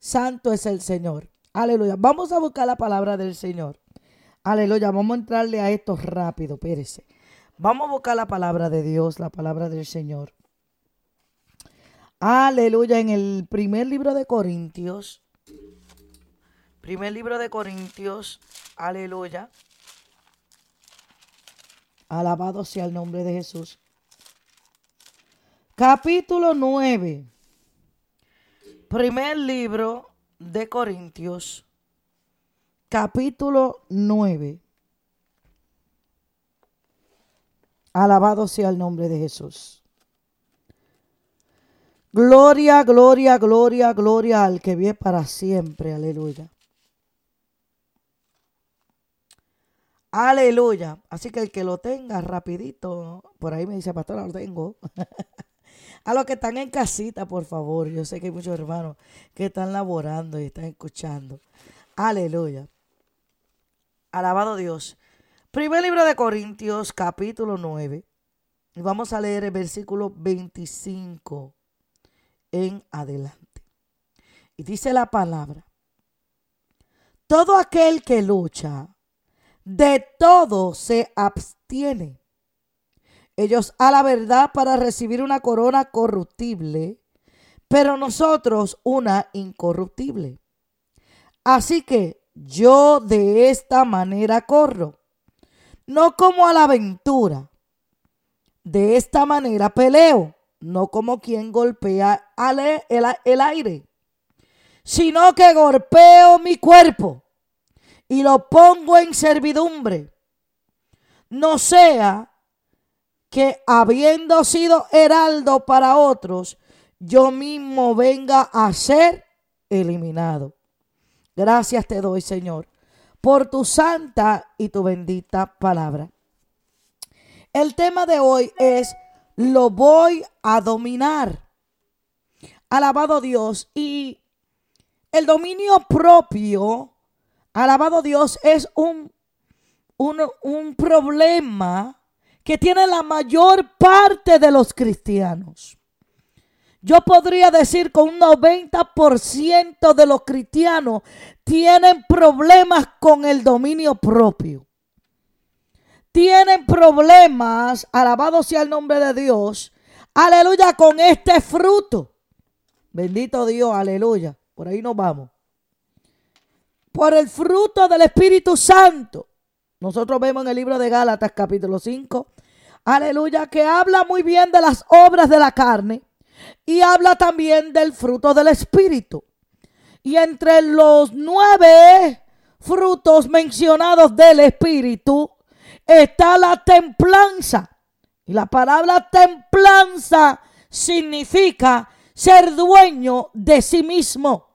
santo es el Señor. Aleluya. Vamos a buscar la palabra del Señor. Aleluya. Vamos a entrarle a esto rápido, Pérez. Vamos a buscar la palabra de Dios, la palabra del Señor. Aleluya. En el primer libro de Corintios. Primer libro de Corintios. Aleluya. Alabado sea el nombre de Jesús. Capítulo 9. Primer libro de Corintios. Capítulo 9. Alabado sea el nombre de Jesús. Gloria, gloria, gloria, gloria al que vive para siempre. Aleluya. Aleluya. Así que el que lo tenga rapidito, por ahí me dice, pastor, lo tengo. A los que están en casita, por favor. Yo sé que hay muchos hermanos que están laborando y están escuchando. Aleluya. Alabado Dios. Primer libro de Corintios, capítulo 9. Y vamos a leer el versículo 25 en adelante. Y dice la palabra. Todo aquel que lucha, de todo se abstiene. Ellos a la verdad para recibir una corona corruptible, pero nosotros una incorruptible. Así que yo de esta manera corro, no como a la aventura. De esta manera peleo, no como quien golpea el, el aire, sino que golpeo mi cuerpo y lo pongo en servidumbre. No sea que habiendo sido heraldo para otros, yo mismo venga a ser eliminado. Gracias te doy, Señor, por tu santa y tu bendita palabra. El tema de hoy es, lo voy a dominar. Alabado Dios. Y el dominio propio, alabado Dios, es un, un, un problema que tiene la mayor parte de los cristianos. Yo podría decir que un 90% de los cristianos tienen problemas con el dominio propio. Tienen problemas, alabado sea el nombre de Dios, aleluya, con este fruto. Bendito Dios, aleluya. Por ahí nos vamos. Por el fruto del Espíritu Santo. Nosotros vemos en el libro de Gálatas capítulo 5, aleluya, que habla muy bien de las obras de la carne y habla también del fruto del Espíritu. Y entre los nueve frutos mencionados del Espíritu está la templanza. Y la palabra templanza significa ser dueño de sí mismo.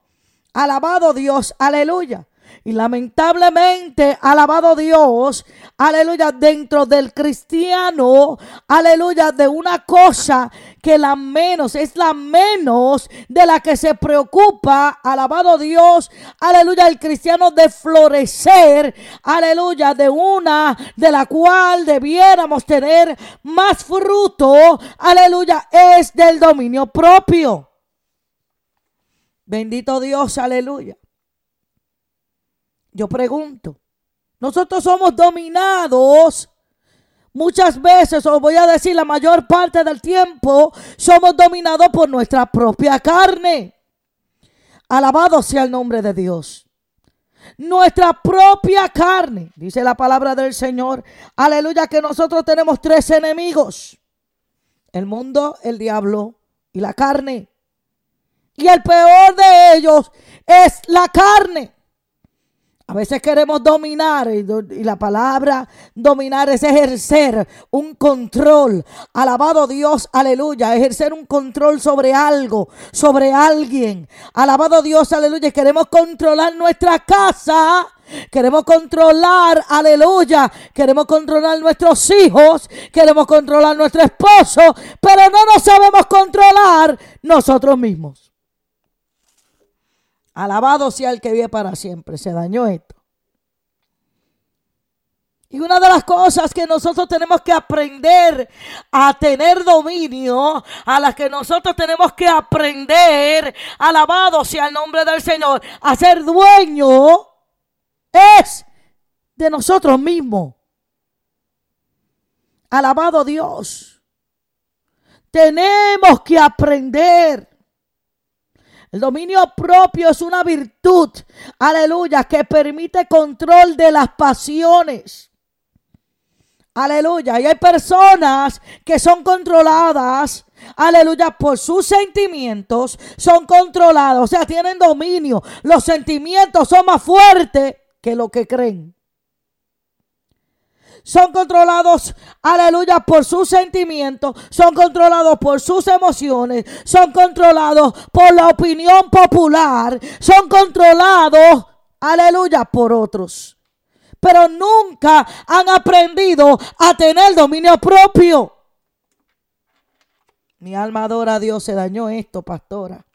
Alabado Dios, aleluya. Y lamentablemente, alabado Dios, aleluya, dentro del cristiano, aleluya, de una cosa que la menos, es la menos de la que se preocupa, alabado Dios, aleluya, el cristiano de florecer, aleluya, de una de la cual debiéramos tener más fruto, aleluya, es del dominio propio. Bendito Dios, aleluya. Yo pregunto, nosotros somos dominados. Muchas veces, os voy a decir la mayor parte del tiempo, somos dominados por nuestra propia carne. Alabado sea el nombre de Dios. Nuestra propia carne, dice la palabra del Señor. Aleluya, que nosotros tenemos tres enemigos. El mundo, el diablo y la carne. Y el peor de ellos es la carne. A veces queremos dominar y, la palabra dominar es ejercer un control. Alabado Dios, aleluya. Ejercer un control sobre algo, sobre alguien. Alabado Dios, aleluya. Queremos controlar nuestra casa. Queremos controlar, aleluya. Queremos controlar nuestros hijos. Queremos controlar nuestro esposo. Pero no nos sabemos controlar nosotros mismos. Alabado sea el que vive para siempre. Se dañó esto. Y una de las cosas que nosotros tenemos que aprender a tener dominio, a las que nosotros tenemos que aprender, alabado sea el nombre del Señor, a ser dueño, es de nosotros mismos. Alabado Dios. Tenemos que aprender. El dominio propio es una virtud, aleluya, que permite control de las pasiones. Aleluya. Y hay personas que son controladas, aleluya, por sus sentimientos, son controlados, o sea, tienen dominio. Los sentimientos son más fuertes que lo que creen son controlados, aleluya, por sus sentimientos, son controlados por sus emociones, son controlados por la opinión popular, son controlados, aleluya, por otros. Pero nunca han aprendido a tener dominio propio. Mi alma adora a Dios, se dañó esto, pastora.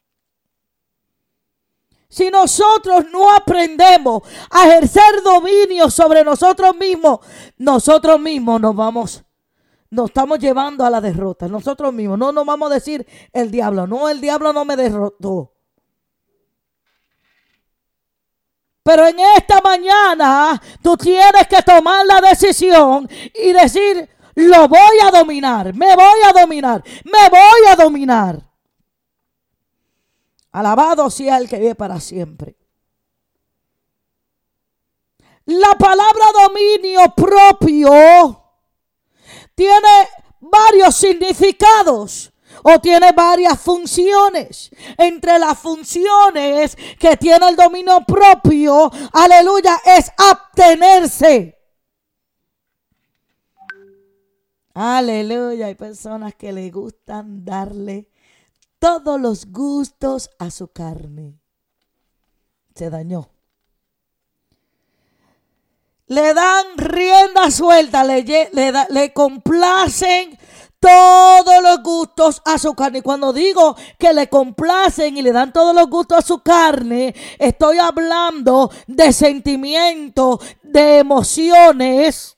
Si nosotros no aprendemos a ejercer dominio sobre nosotros mismos, nosotros mismos nos vamos, nos estamos llevando a la derrota. Nosotros mismos, no nos vamos a decir el diablo, no, el diablo no me derrotó. Pero en esta mañana tú tienes que tomar la decisión y decir, lo voy a dominar, me voy a dominar, me voy a dominar. Alabado sea el que vive para siempre. La palabra dominio propio tiene varios significados o tiene varias funciones. Entre las funciones que tiene el dominio propio, aleluya, es abstenerse. Aleluya, hay personas que le gustan darle todos los gustos a su carne. Se dañó. Le dan rienda suelta, le, le, complacen todos los gustos a su carne. Y cuando digo que le complacen y le dan todos los gustos a su carne, estoy hablando de sentimientos, de emociones.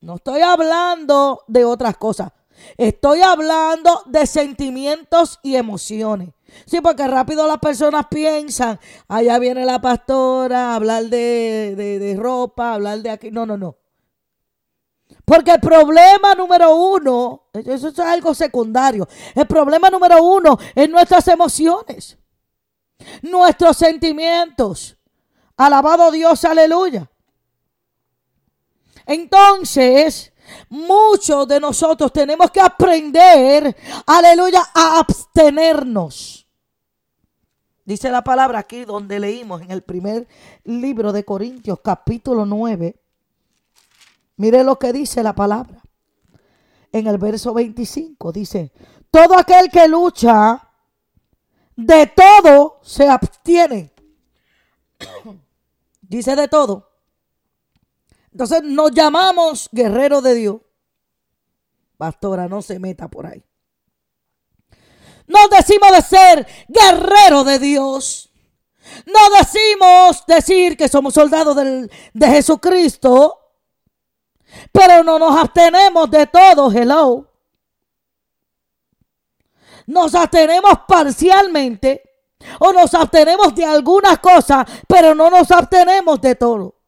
No estoy hablando de otras cosas. Estoy hablando de sentimientos y emociones. Sí, porque rápido las personas piensan, allá viene la pastora, hablar de, de, ropa, hablar de aquí. No, no, no. Porque el problema número uno, eso es algo secundario. El problema número uno es nuestras emociones, nuestros sentimientos. Alabado Dios, aleluya. Entonces, Muchos de nosotros tenemos que aprender, aleluya, a abstenernos. Dice la palabra aquí donde leímos en el primer libro de Corintios, capítulo 9. Mire lo que dice la palabra. En el verso 25 dice, todo aquel que lucha, de todo se abstiene. dice de todo. Entonces nos llamamos guerreros de Dios. Pastora, no se meta por ahí. No decimos de ser guerreros de Dios. No decimos decir que somos soldados de Jesucristo. Pero no nos abstenemos de todo. Hello. Nos abstenemos parcialmente. O nos abstenemos de algunas cosas. Pero no nos abstenemos de todo.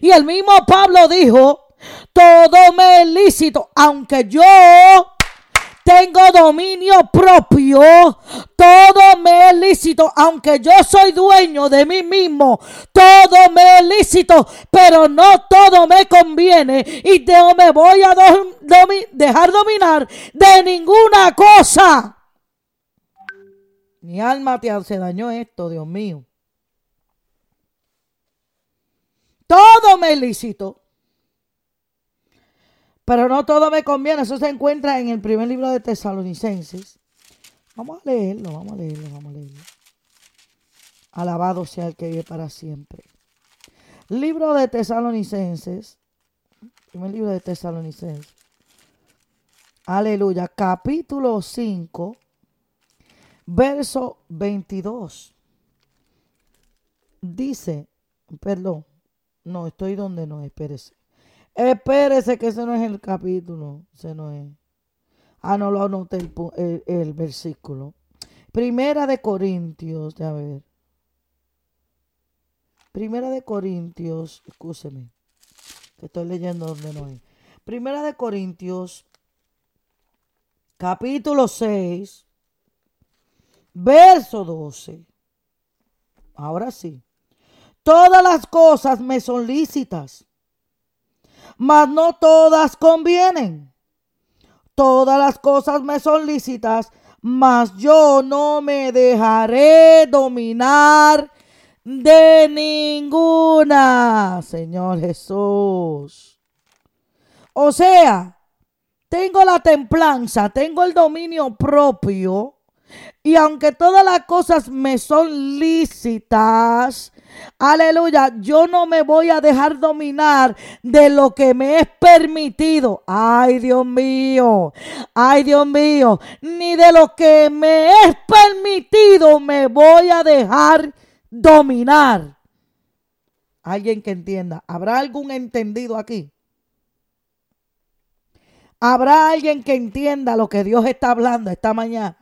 Y el mismo Pablo dijo, todo me es lícito, aunque yo tengo dominio propio, todo me es lícito, aunque yo soy dueño de mí mismo, todo me es lícito, pero no todo me conviene y no me voy a dejar dominar de ninguna cosa. Mi alma te se dañó esto, Dios mío. Todo me lícito. Pero no todo me conviene. Eso se encuentra en el primer libro de Tesalonicenses. Vamos a leerlo, vamos a leerlo, vamos a leerlo. Alabado sea el que vive para siempre. Libro de Tesalonicenses. Primer libro de Tesalonicenses. Aleluya. Capítulo 5. Verso 22. Dice, perdón. No, estoy donde no, espérese. Espérese que ese no es el capítulo. Ese no es. Ah, no lo anoté el, versículo. Primera de Corintios, a ver. Primera de Corintios, escúcheme, que estoy leyendo donde no es. Primera de Corintios, capítulo 6, verso 12. Ahora sí. Todas las cosas me son lícitas, mas no todas convienen. Todas las cosas me son lícitas, mas yo no me dejaré dominar de ninguna, Señor Jesús. O sea, tengo la templanza, tengo el dominio propio, y aunque todas las cosas me son lícitas, aleluya, yo no me voy a dejar dominar de lo que me es permitido. Ay, Dios mío, ay, Dios mío, ni de lo que me es permitido me voy a dejar dominar. Alguien que entienda, ¿habrá algún entendido aquí? ¿Habrá alguien que entienda lo que Dios está hablando esta mañana?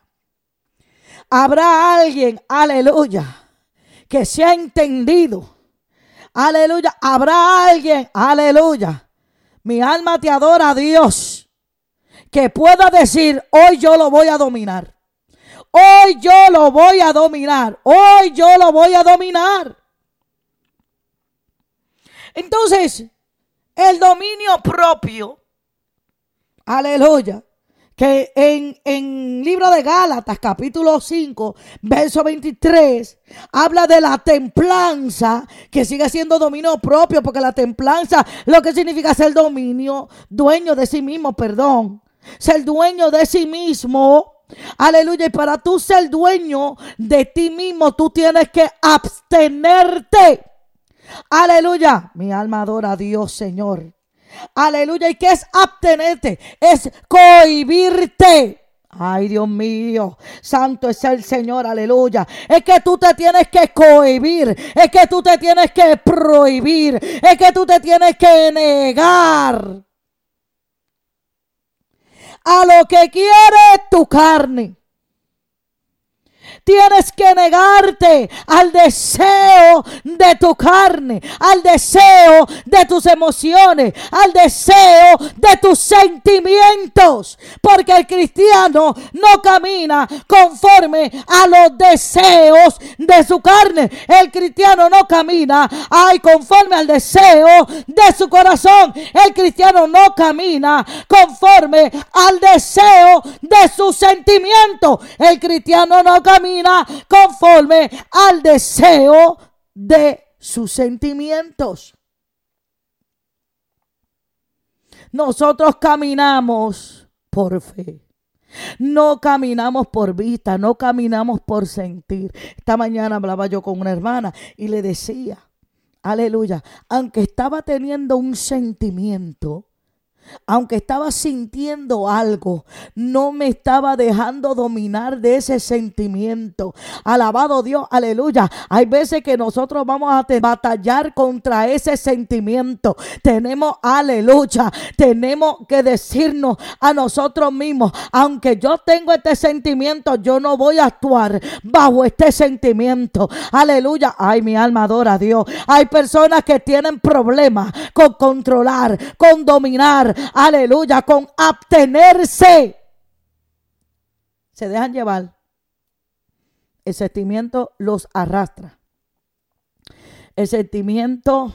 Habrá alguien, aleluya, que se ha entendido. Aleluya. Habrá alguien, aleluya. Mi alma te adora a Dios. Que pueda decir, hoy yo lo voy a dominar. Hoy yo lo voy a dominar. Hoy yo lo voy a dominar. Entonces, el dominio propio, aleluya, que en, en libro de Gálatas, capítulo 5, verso 23, habla de la templanza, que sigue siendo dominio propio, porque la templanza lo que significa ser dominio, dueño de sí mismo, perdón, ser dueño de sí mismo. Aleluya. Y para tú ser dueño de ti mismo, tú tienes que abstenerte. Aleluya. Mi alma adora a Dios, Señor. Aleluya. ¿Y qué es abtenerte? Es cohibirte. Ay, Dios mío, santo es el Señor, aleluya. Es que tú te tienes que cohibir, es que tú te tienes que prohibir, es que tú te tienes que negar a lo que quiere tu carne. Tienes que negarte al deseo de tu carne, al deseo de tus emociones, al deseo de tus sentimientos. Porque el cristiano no camina conforme a los deseos de su carne. El cristiano no camina ay, conforme al deseo de su corazón. El cristiano no camina conforme al deseo de su sentimiento. El cristiano no camina conforme al deseo de sus sentimientos. Nosotros caminamos por fe. No caminamos por vista, no caminamos por sentir. Esta mañana hablaba yo con una hermana y le decía, aleluya, aunque estaba teniendo un sentimiento, aunque estaba sintiendo algo, no me estaba dejando dominar de ese sentimiento. Alabado Dios, aleluya. Hay veces que nosotros vamos a batallar contra ese sentimiento. Tenemos, aleluya, tenemos que decirnos a nosotros mismos, aunque yo tengo este sentimiento, yo no voy a actuar bajo este sentimiento. Aleluya. Ay, mi alma adora a Dios. Hay personas que tienen problemas con controlar, con dominar aleluya, con abstenerse. Se dejan llevar. El sentimiento los arrastra. El sentimiento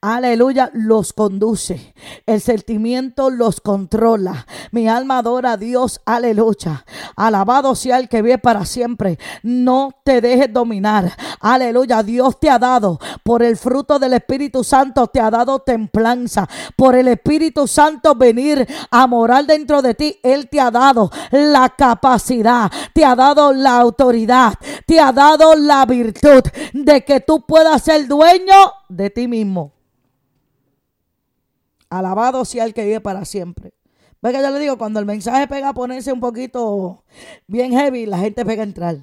aleluya, los conduce. El sentimiento los controla. Mi alma adora a Dios, aleluya. Alabado sea el que vive para siempre. No te dejes dominar. Aleluya, Dios te ha dado por el fruto del Espíritu Santo, te ha dado templanza. Por el Espíritu Santo venir a morar dentro de ti. Él te ha dado la capacidad, te ha dado la autoridad, te ha dado la virtud de que tú puedas ser dueño de ti mismo. Alabado sea el que vive para siempre. Ve que yo le digo, cuando el mensaje pega a ponerse un poquito bien heavy, la gente pega a entrar.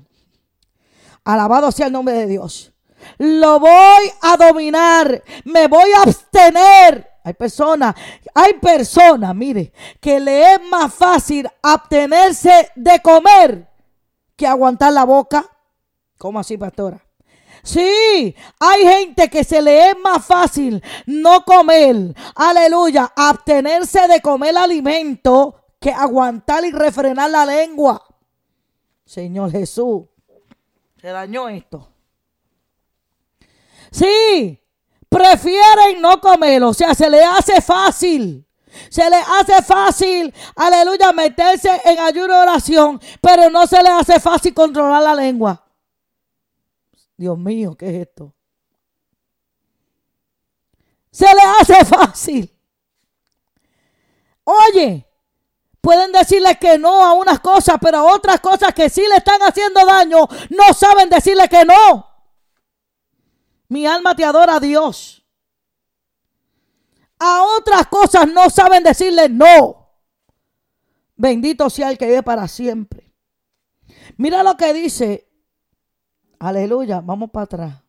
Alabado sea el nombre de Dios. Lo voy a dominar. Me voy a abstener. Hay personas, hay personas, mire, que le es más fácil abstenerse de comer que aguantar la boca. ¿Cómo así, pastora? Sí, hay gente que se le es más fácil no comer, aleluya, abstenerse de comer alimento que aguantar y refrenar la lengua. Señor Jesús, se dañó esto. Sí, prefieren no comerlo. O sea, se le hace fácil. Se le hace fácil, aleluya, meterse en ayuno de oración, pero no se le hace fácil controlar la lengua. Dios mío, ¿qué es esto? Se le hace fácil. Oye, pueden decirle que no a unas cosas, pero a otras cosas que sí le están haciendo daño, no saben decirle que no. Mi alma te adora a Dios a otras cosas no saben decirle no. Bendito sea el que vive para siempre. Mira lo que dice. Aleluya, vamos para atrás.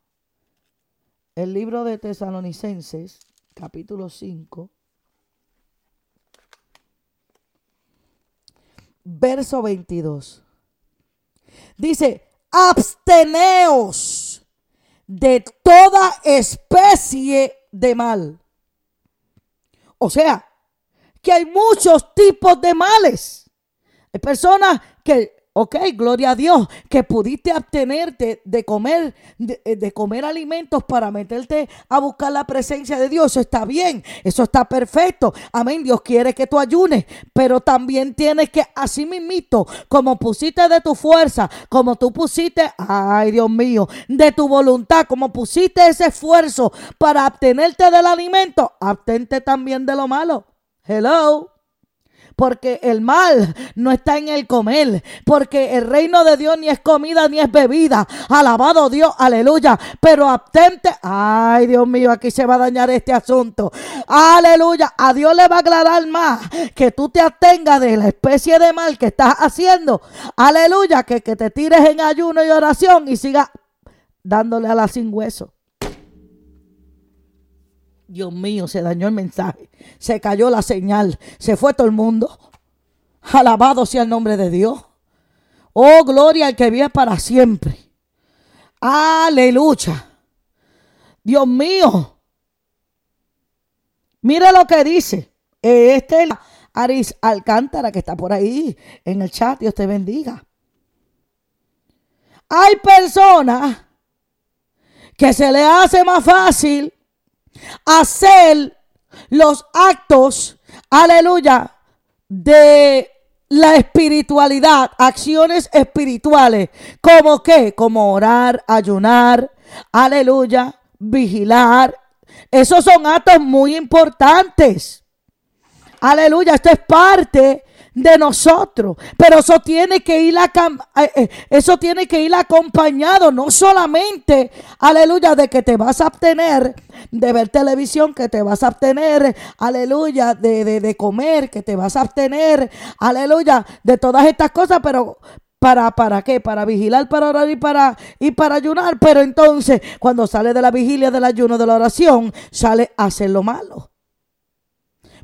El libro de Tesalonicenses, capítulo 5. Verso 22. Dice, absteneos de toda especie de mal. O sea, que hay muchos tipos de males. Hay personas que, ok, gloria a Dios, que pudiste abstenerte de comer, de, de, comer alimentos para meterte a buscar la presencia de Dios. Eso está bien, eso está perfecto. Amén. Dios quiere que tú ayunes, pero también tienes que, así mismito, como pusiste de tu fuerza, como tú pusiste, ay Dios mío, de tu voluntad, como pusiste ese esfuerzo para abstenerte del alimento, abstente también de lo malo. Hello. Porque el mal no está en el comer. Porque el reino de Dios ni es comida ni es bebida. Alabado Dios, aleluya. Pero abstente. Ay, Dios mío, aquí se va a dañar este asunto. Aleluya. A Dios le va a aclarar más que tú te abstengas de la especie de mal que estás haciendo. Aleluya. Que, que te tires en ayuno y oración y sigas dándole a la sin hueso. Dios mío, se dañó el mensaje, se cayó la señal, se fue todo el mundo. Alabado sea el nombre de Dios. Oh, gloria al que vive para siempre. Aleluya. Dios mío. Mira lo que dice. Este es Aris Alcántara que está por ahí en el chat. Dios te bendiga. Hay personas que se le hace más fácil hacer los actos, aleluya, de la espiritualidad, acciones espirituales, como qué, como orar, ayunar, aleluya, vigilar. Esos son actos muy importantes. Aleluya, esto es parte de nosotros. Pero eso tiene que ir eh, eh, eso tiene que ir acompañado, no solamente, aleluya, de que te vas a obtener de ver televisión, que te vas a obtener, aleluya, de, de, de comer, que te vas a obtener, aleluya, de todas estas cosas, pero ¿Para, ¿Para qué? Para vigilar, para orar y para, y para ayunar. Pero entonces, cuando sale de la vigilia, del ayuno, de la oración, sale a hacer lo malo.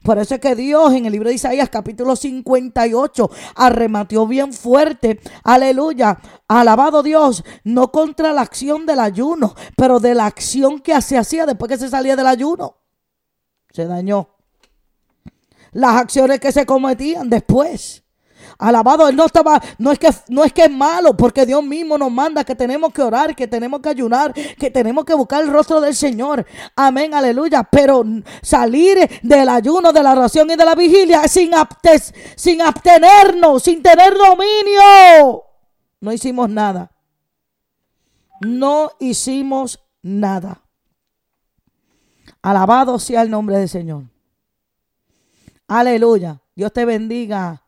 Por eso es que Dios en el libro de Isaías capítulo 58 arrematió bien fuerte. Aleluya. Alabado Dios. No contra la acción del ayuno, pero de la acción que se hacía después que se salía del ayuno. Se dañó. Las acciones que se cometían después. Alabado, él no estaba, no es que no es que es malo, porque Dios mismo nos manda que tenemos que orar, que tenemos que ayunar, que tenemos que buscar el rostro del Señor. Amén, aleluya. Pero salir del ayuno, de la oración y de la vigilia sin, sin abstenernos, sin tener dominio. No hicimos nada. No hicimos nada. Alabado sea el nombre del Señor. Aleluya. Dios te bendiga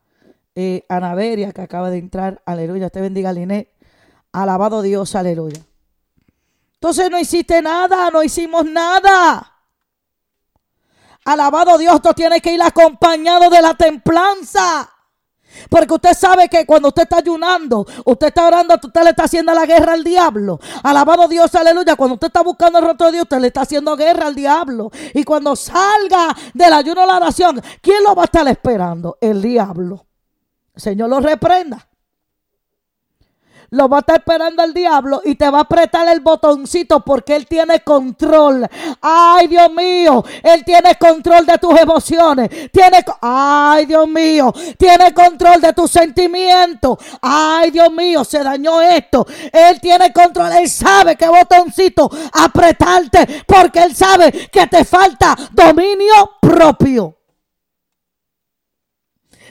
eh, que acaba de entrar. Aleluya. Te bendiga, Linet. Alabado Dios, aleluya. Entonces no hiciste nada, no hicimos nada. Alabado Dios, tú tienes que ir acompañado de la templanza. Porque usted sabe que cuando usted está ayunando, usted está orando, usted le está haciendo la guerra al diablo. Alabado Dios, aleluya. Cuando usted está buscando el rostro de Dios, usted le está haciendo guerra al diablo. Y cuando salga del ayuno a la oración, ¿quién lo va a estar esperando? El diablo. Señor lo reprenda lo va a estar esperando el diablo y te va a apretar el botoncito porque él tiene control. Ay, Dios mío, él tiene control de tus emociones. Tiene, ay, Dios mío, tiene control de tus sentimientos. Ay, Dios mío, se dañó esto. Él tiene control, él sabe qué botoncito apretarte porque él sabe que te falta dominio propio.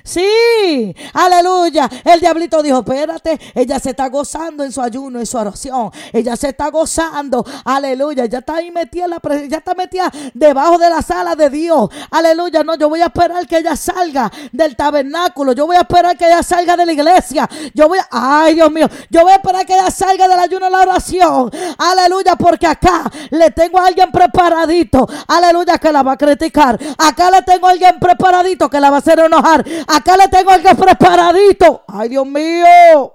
Sí, aleluya. El diablito dijo, espérate, ella se está gozando en su ayuno, en su oración. Ella se está gozando, aleluya. Ya está ahí metida, la ya está metida debajo de la sala de Dios. Aleluya. No, yo voy a esperar que ella salga del tabernáculo. Yo voy a esperar que ella salga de la iglesia. Yo voy a, ay Dios mío, yo voy a esperar que ella salga del ayuno en la oración. Aleluya, porque acá le tengo a alguien preparadito. Aleluya, que la va a criticar. Acá le tengo a alguien preparadito que la va a hacer enojar. Acá le tengo algo preparadito. Ay, Dios mío.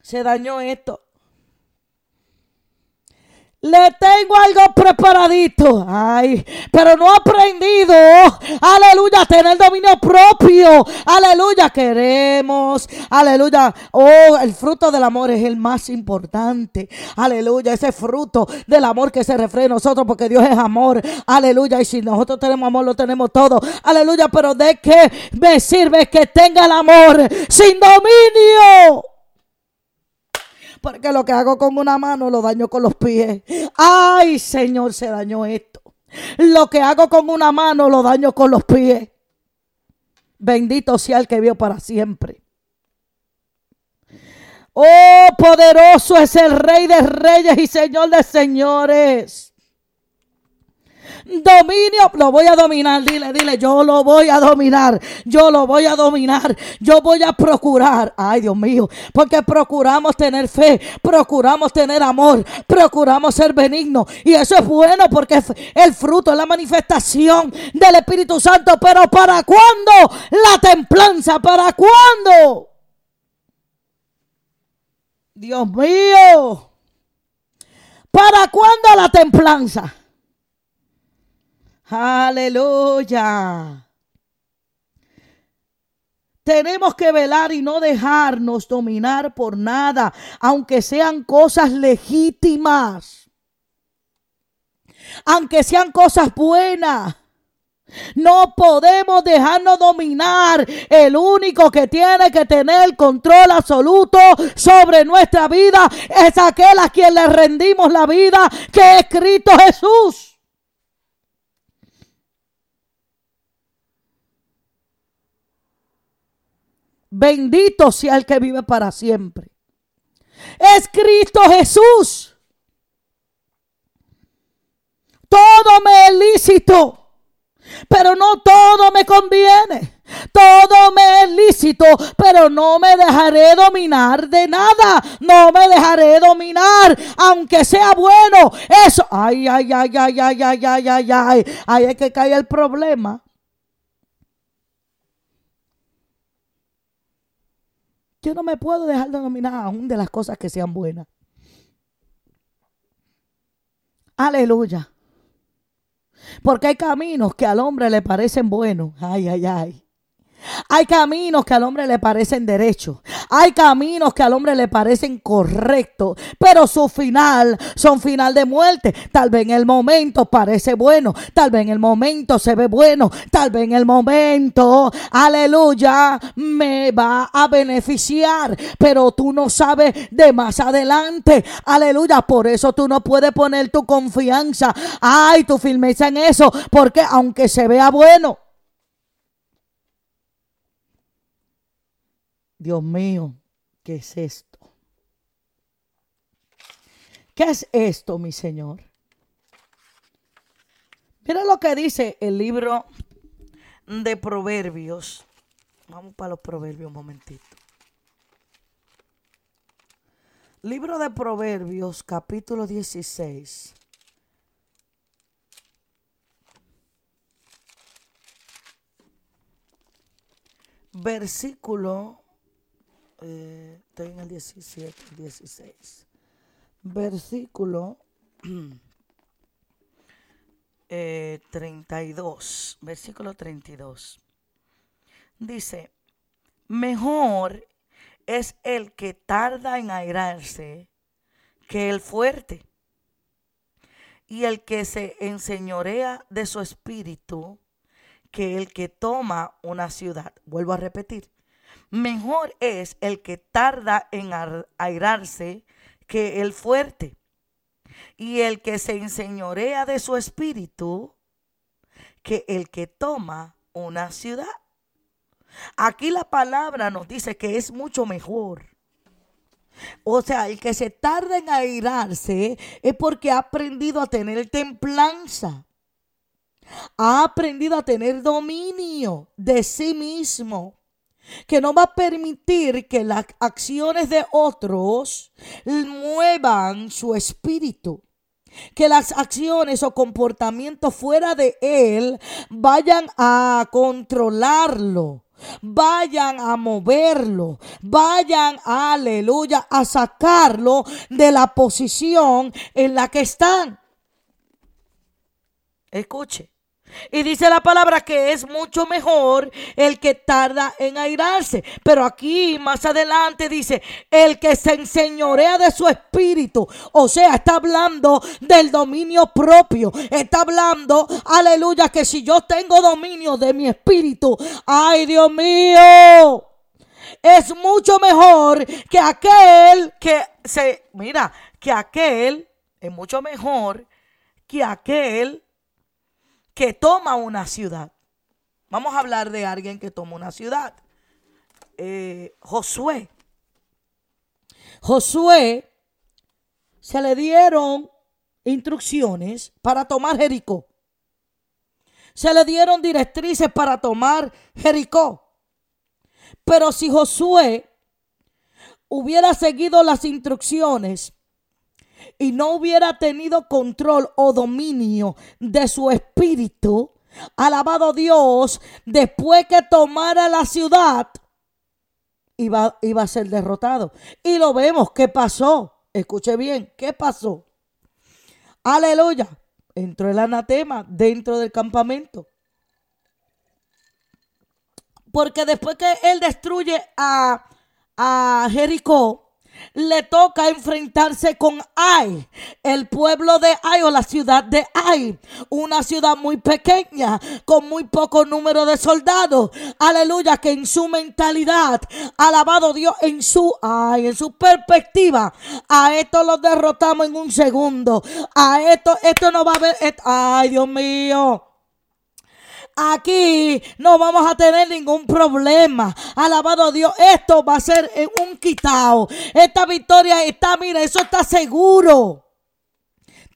Se dañó esto. Le tengo algo preparadito. Ay, pero no ha aprendido. Aleluya, tener dominio propio. Aleluya, queremos. Aleluya. Oh, el fruto del amor es el más importante. Aleluya, ese fruto del amor que se refleja en nosotros porque Dios es amor. Aleluya, y si nosotros tenemos amor, lo tenemos todo. Aleluya, pero ¿de qué me sirve que tenga el amor sin dominio? Porque lo que hago con una mano lo daño con los pies. Ay, Señor, se dañó esto. Lo que hago con una mano lo daño con los pies. Bendito sea el que vio para siempre. Oh, poderoso es el Rey de Reyes y Señor de Señores. Dominio, lo voy a dominar. Dile, dile, yo lo voy a dominar. Yo lo voy a dominar. Yo voy a procurar. Ay, Dios mío. Porque procuramos tener fe. Procuramos tener amor. Procuramos ser benignos. Y eso es bueno porque el fruto es la manifestación del Espíritu Santo. Pero ¿para cuándo la templanza? ¿Para cuándo? Dios mío. ¿Para cuándo la templanza? Aleluya. Tenemos que velar y no dejarnos dominar por nada, aunque sean cosas legítimas, aunque sean cosas buenas. No podemos dejarnos dominar. El único que tiene que tener control absoluto sobre nuestra vida es aquel a quien le rendimos la vida, que es Cristo Jesús. Bendito sea el que vive para siempre. Es Cristo Jesús. Todo me es lícito, pero no todo me conviene. Todo me es lícito, pero no me dejaré dominar de nada. No me dejaré dominar, aunque sea bueno. Eso, ay, ay, ay, ay, ay, ay, ay, ay, ay. Ahí es que cae el problema. Yo no me puedo dejar de dominar aún de las cosas que sean buenas. Aleluya. Porque hay caminos que al hombre le parecen buenos. Ay, ay, ay. Hay caminos que al hombre le parecen derechos. Hay caminos que al hombre le parecen correctos. Pero su final son final de muerte. Tal vez en el momento parece bueno. Tal vez en el momento se ve bueno. Tal vez en el momento, aleluya, me va a beneficiar. Pero tú no sabes de más adelante. Aleluya. Por eso tú no puedes poner tu confianza. Ay, tu firmeza en eso. Porque aunque se vea bueno. Dios mío, ¿qué es esto? ¿Qué es esto, mi Señor? Mira lo que dice el libro de Proverbios. Vamos para los Proverbios un momentito. Libro de Proverbios, capítulo 16. versículo, eh, estoy en el 17, 16, versículo eh, 32, versículo 32. Dice, mejor es el que tarda en airarse que el fuerte. Y el que se enseñorea de su espíritu que el que toma una ciudad. Vuelvo a repetir. Mejor es el que tarda en airarse que el fuerte. Y el que se enseñorea de su espíritu que el que toma una ciudad. Aquí la palabra nos dice que es mucho mejor. O sea, el que se tarda en airarse es porque ha aprendido a tener templanza. Ha aprendido a tener dominio de sí mismo. Que no va a permitir que las acciones de otros muevan su espíritu que las acciones o comportamientos fuera de él vayan a controlarlo vayan a moverlo, vayan, aleluya, a sacarlo de la posición en la que están. Escuche. Y dice la palabra que es mucho mejor el que tarda en airarse. Pero aquí más adelante dice, el que se enseñorea de su espíritu. O sea, está hablando del dominio propio. Está hablando, aleluya, que si yo tengo dominio de mi espíritu, ay Dios mío. Es mucho mejor que aquel que se, mira, que aquel, es mucho mejor que aquel que toma una ciudad. Vamos a hablar de alguien que toma una ciudad. Eh, Josué. Josué se le dieron instrucciones para tomar Jericó. Se le dieron directrices para tomar Jericó. Pero si Josué hubiera seguido las instrucciones y no hubiera tenido control o dominio de su espíritu, alabado Dios, después que tomara la ciudad, iba, iba a ser derrotado. Y lo vemos, ¿qué pasó? Escuche bien, ¿qué pasó? Aleluya. Entró el anatema dentro del campamento. Porque después que él destruye a, a Jericó, le toca enfrentarse con Ai, el pueblo de Ai o la ciudad de Ai, una ciudad muy pequeña con muy poco número de soldados. Aleluya, que en su mentalidad, alabado Dios, en su Ai, en su perspectiva, a esto lo derrotamos en un segundo. A esto, esto no va a haber, ay Dios mío. Aquí no vamos a tener ningún problema. Alabado Dios. Esto va a ser un quitado. Esta victoria está, mira, eso está seguro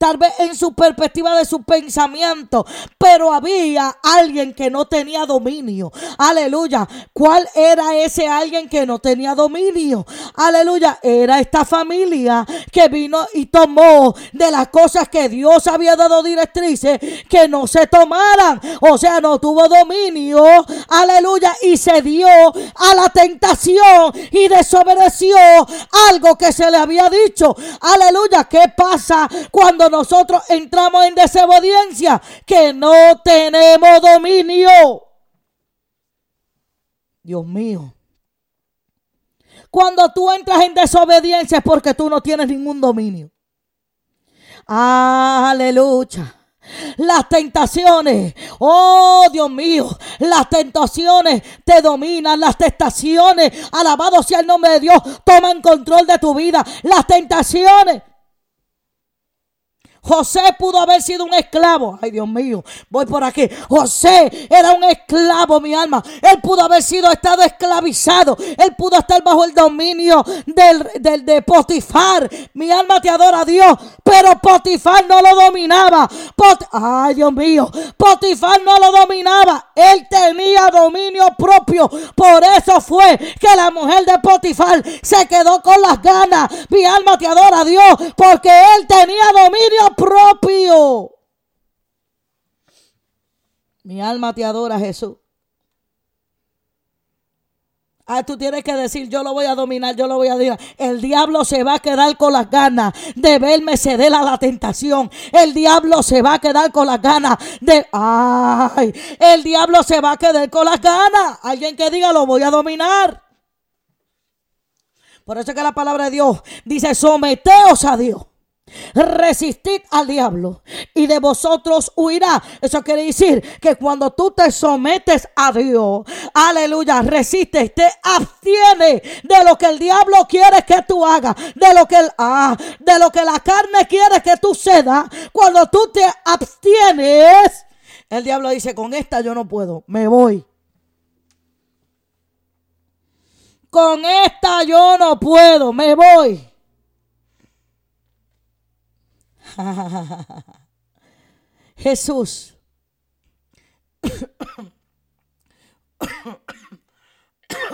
tal vez en su perspectiva de su pensamiento, pero había alguien que no tenía dominio. Aleluya. ¿Cuál era ese alguien que no tenía dominio? Aleluya. Era esta familia que vino y tomó de las cosas que Dios había dado directrices que no se tomaran. O sea, no tuvo dominio. Aleluya. Y se dio a la tentación y desobedeció algo que se le había dicho. Aleluya. ¿Qué pasa cuando nosotros entramos en desobediencia, que no tenemos dominio. Dios mío. Cuando tú entras en desobediencia es porque tú no tienes ningún dominio. Aleluya. Las tentaciones, oh Dios mío, las tentaciones te dominan, las tentaciones, alabado sea el nombre de Dios, toman control de tu vida. Las tentaciones José pudo haber sido un esclavo. Ay, Dios mío, voy por aquí. José era un esclavo, mi alma. Él pudo haber sido estado esclavizado. Él pudo estar bajo el dominio del, de Potifar. Mi alma te adora a Dios. Pero Potifar no lo dominaba. Ay, Dios mío. Potifar no lo dominaba. Él tenía dominio propio. Por eso fue que la mujer de Potifar se quedó con las ganas. Mi alma te adora a Dios. Porque él tenía dominio propio. Mi alma te adora, Jesús. Ah, tú tienes que decir, yo lo voy a dominar, yo lo voy a dominar. El diablo se va a quedar con las ganas de verme ceder a la tentación. El diablo se va a quedar con las ganas de... Ay, el diablo se va a quedar con las ganas. Alguien que diga, lo voy a dominar. Por eso es que la palabra de Dios dice, someteos a Dios. Resistid al diablo y de vosotros huirá. Eso quiere decir que cuando tú te sometes a Dios, aleluya, resistes, te abstiene de lo que el diablo quiere que tú hagas, de lo que el, ah, de lo que la carne quiere que tú cedas. Cuando tú te abstienes, el diablo dice, con esta yo no puedo, me voy. Con esta yo no puedo, me voy. Jesús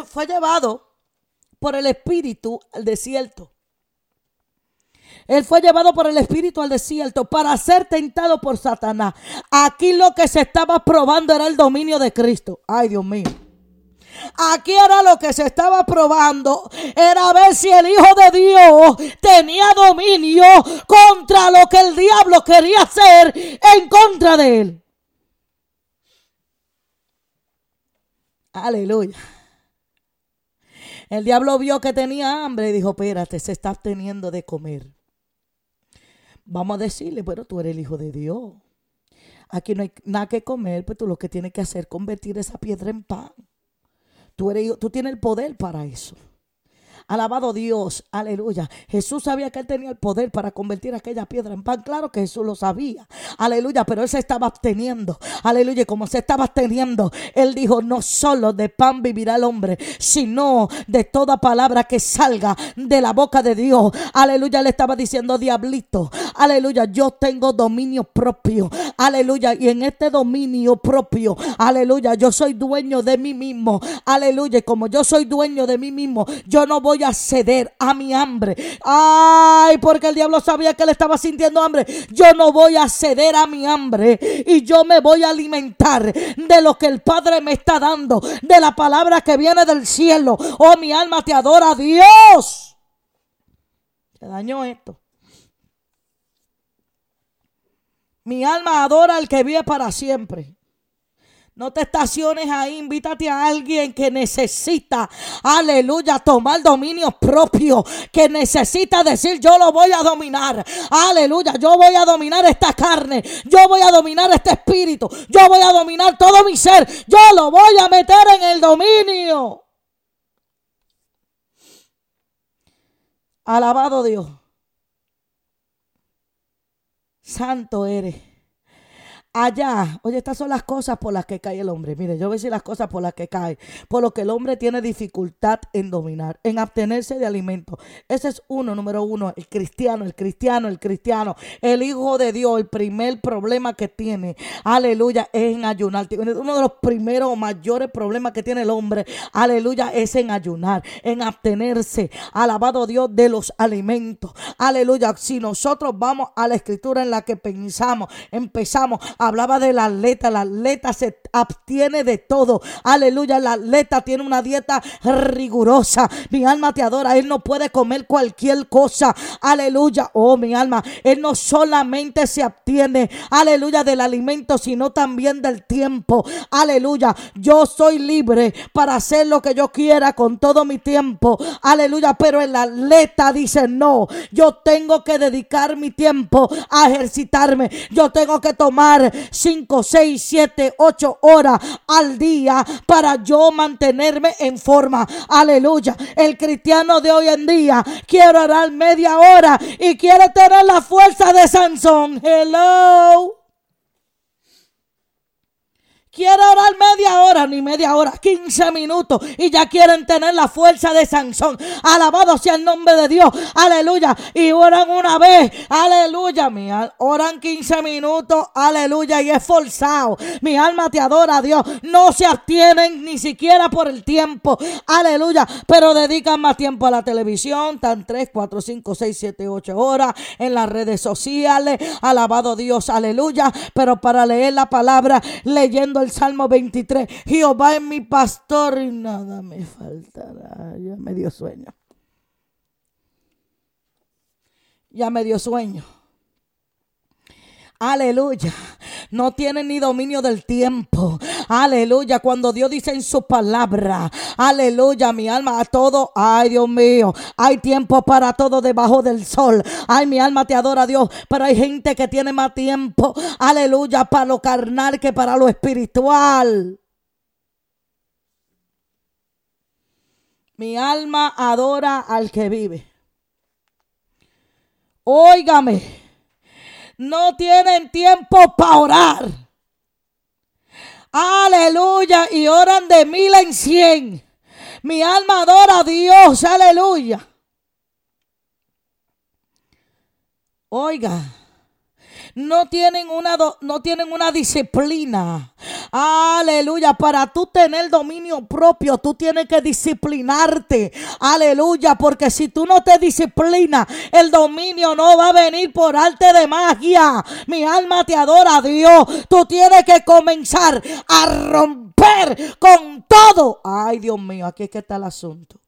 fue llevado por el Espíritu al desierto. Él fue llevado por el Espíritu al desierto para ser tentado por Satanás. Aquí lo que se estaba probando era el dominio de Cristo. Ay, Dios mío. Aquí era lo que se estaba probando. Era ver si el Hijo de Dios tenía dominio contra lo que el diablo quería hacer en contra de él. Aleluya. El diablo vio que tenía hambre y dijo, espérate, se está teniendo de comer. Vamos a decirle, pero tú eres el Hijo de Dios. Aquí no hay nada que comer, pues tú lo que tienes que hacer es convertir esa piedra en pan. Tú, eres, tú tienes el poder para eso. Alabado Dios, aleluya. Jesús sabía que él tenía el poder para convertir aquella piedra en pan. Claro que Jesús lo sabía, aleluya, pero él se estaba absteniendo, aleluya. Y como se estaba absteniendo, él dijo: No solo de pan vivirá el hombre, sino de toda palabra que salga de la boca de Dios. Aleluya, le estaba diciendo: Diablito, aleluya, yo tengo dominio propio, aleluya. Y en este dominio propio, aleluya, yo soy dueño de mí mismo, aleluya. Y como yo soy dueño de mí mismo, yo no voy a ceder a mi hambre. Ay, porque el diablo sabía que él estaba sintiendo hambre. Yo no voy a ceder a mi hambre y yo me voy a alimentar de lo que el Padre me está dando, de la palabra que viene del cielo. Oh, mi alma te adora, Dios. Te dañó esto. Mi alma adora al que vive para siempre. No te estaciones ahí, invítate a alguien que necesita, aleluya, tomar dominio propio, que necesita decir yo lo voy a dominar, aleluya, yo voy a dominar esta carne, yo voy a dominar este espíritu, yo voy a dominar todo mi ser, yo lo voy a meter en el dominio. Alabado Dios. Santo eres allá. Oye, estas son las cosas por las que cae el hombre. Mire, yo voy a decir las cosas por las que cae. Por lo que el hombre tiene dificultad en dominar, en abstenerse de alimento. Ese es uno, número uno. El cristiano, el cristiano, el cristiano. El hijo de Dios, el primer problema que tiene, aleluya, es en ayunar. Uno de los primeros mayores problemas que tiene el hombre, aleluya, es en ayunar, en abstenerse. Alabado Dios de los alimentos. Aleluya. Si nosotros vamos a la escritura en la que pensamos, empezamos hablaba de la atleta. La atleta se abstiene de todo. Aleluya. La atleta tiene una dieta rigurosa. Mi alma te adora. Él no puede comer cualquier cosa. Aleluya. Oh, mi alma. Él no solamente se abstiene. Aleluya. Del alimento, sino también del tiempo. Aleluya. Yo soy libre para hacer lo que yo quiera con todo mi tiempo. Aleluya. Pero el atleta dice no. Yo tengo que dedicar mi tiempo a ejercitarme. Yo tengo que tomar 5, 6, 7, 8 horas al día para yo mantenerme en forma. Aleluya. El cristiano de hoy en día quiere orar media hora y quiere tener la fuerza de Sansón. Hello. Quiere orar media hora, ni media hora, 15 minutos. Y ya quieren tener la fuerza de Sansón. Alabado sea el nombre de Dios. Aleluya. Y oran una vez. Aleluya. Mi oran 15 minutos. Aleluya. Y es forzado. Mi alma te adora a Dios. No se abstienen ni siquiera por el tiempo. Aleluya. Pero dedican más tiempo a la televisión. Están 3, 4, 5, 6, 7, 8 horas en las redes sociales. Alabado Dios. Aleluya. Pero para leer la palabra, leyendo el el Salmo 23. Jehová es mi pastor y nada me faltará. Ya me dio sueño. Ya me dio sueño. Aleluya. No tienen ni dominio del tiempo. Aleluya. Cuando Dios dice en su palabra. Aleluya. Mi alma a todo. Ay, Dios mío. Hay tiempo para todo debajo del sol. Ay, mi alma te adora Dios. Pero hay gente que tiene más tiempo. Aleluya. Para lo carnal que para lo espiritual. Mi alma adora al que vive. Óigame no tienen tiempo para orar. Aleluya. Y oran de mil en cien. Mi alma adora a Dios. Aleluya. Oiga no tienen una, no tienen una disciplina. Aleluya. Para tú tener dominio propio, tú tienes que disciplinarte. Aleluya. Porque si tú no te disciplinas, el dominio no va a venir por arte de magia. Mi alma te adora, Dios. Tú tienes que comenzar a romper con todo. Ay, Dios mío, aquí es que está el asunto.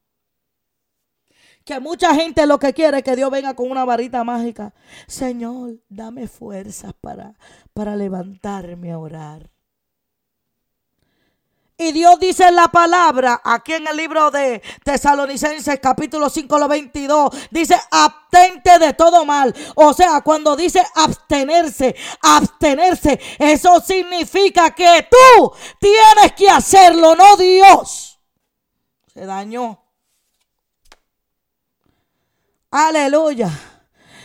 Que mucha gente lo que quiere es que Dios venga con una varita mágica. Señor, dame fuerzas para, para levantarme a orar. Y Dios dice en la palabra, aquí en el libro de Tesalonicenses capítulo 5, lo 22, dice, abstente de todo mal. O sea, cuando dice abstenerse, abstenerse, eso significa que tú tienes que hacerlo, no Dios. Se dañó. Aleluya.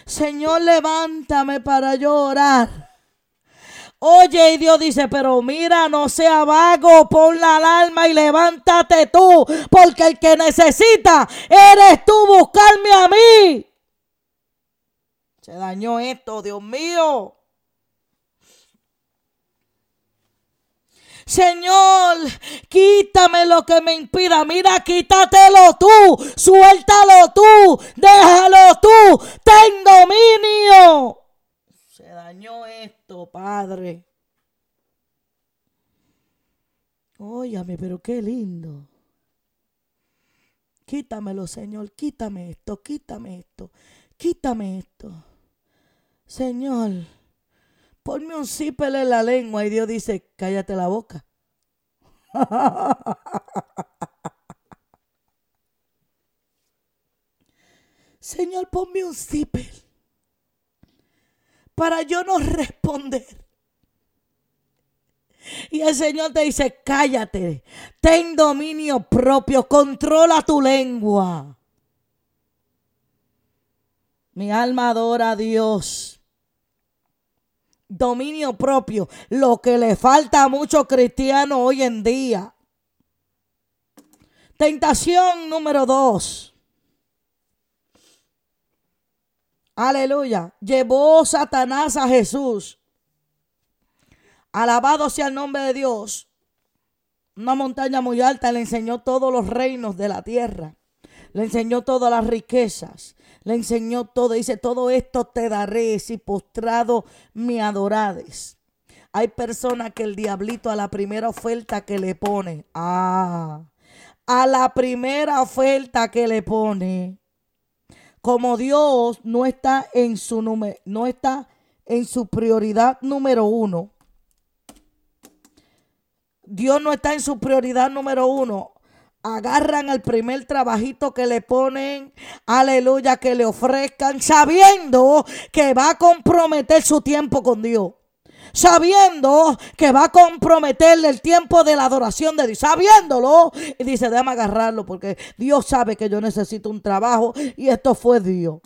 Señor, levántame para llorar. Oye, y Dios dice, pero mira, no sea vago, pon la alarma y levántate tú, porque el que necesita eres tú buscarme a mí. Se dañó esto, Dios mío. Señor, quítame lo que me impida. Mira, quítatelo tú, suéltalo tú, déjalo tú, ten dominio. Se dañó esto, Padre. Óyame, pero qué lindo. Quítamelo, Señor, quítame esto, quítame esto, quítame esto. Señor, ponme un sípel en la lengua y Dios dice, cállate la boca. Señor, ponme un sípel para yo no responder. Y el Señor te dice, cállate, ten dominio propio, controla tu lengua. Mi alma adora a Dios dominio propio, lo que le falta a muchos cristianos hoy en día. Tentación número dos. Aleluya. Llevó Satanás a Jesús. Alabado sea el nombre de Dios. Una montaña muy alta le enseñó todos los reinos de la tierra. Le enseñó todas las riquezas le enseñó todo. Dice, todo esto te daré si postrado me adorades. Hay personas que el diablito a la primera oferta que le pone, ah, a la primera oferta que le pone, como Dios no está en su número, no está en su prioridad número uno. Dios no está en su prioridad número uno agarran el primer trabajito que le ponen, aleluya, que le ofrezcan, sabiendo que va a comprometer su tiempo con Dios. Sabiendo que va a comprometerle el tiempo de la adoración de Dios, sabiéndolo, y dice: Déjame agarrarlo porque Dios sabe que yo necesito un trabajo y esto fue Dios.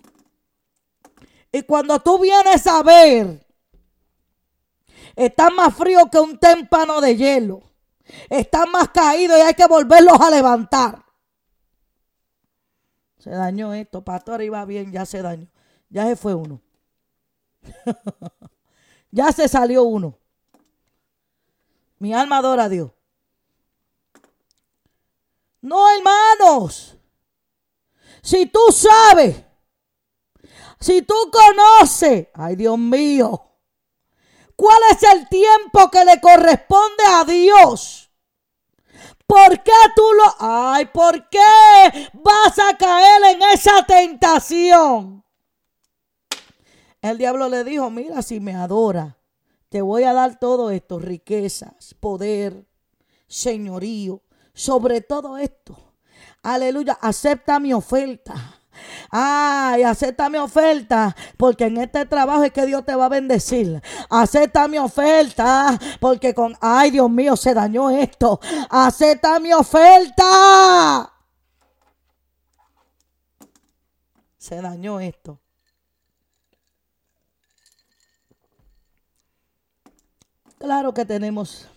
Y cuando tú vienes a ver, está más frío que un témpano de hielo están más caídos y hay que volverlos a levantar. Se dañó esto, pastor, iba bien, ya se dañó. Ya se fue uno. ya se salió uno. Mi alma adora a Dios. No, hermanos. Si tú sabes, si tú conoces, ay Dios mío, ¿Cuál es el tiempo que le corresponde a Dios? ¿Por qué tú lo... Ay, ¿por qué vas a caer en esa tentación? El diablo le dijo, mira, si me adora, te voy a dar todo esto, riquezas, poder, señorío, sobre todo esto. Aleluya, acepta mi oferta. Ay, acepta mi oferta, porque en este trabajo es que Dios te va a bendecir. Acepta mi oferta, porque con, ay Dios mío, se dañó esto. Acepta mi oferta. Se dañó esto. Claro que tenemos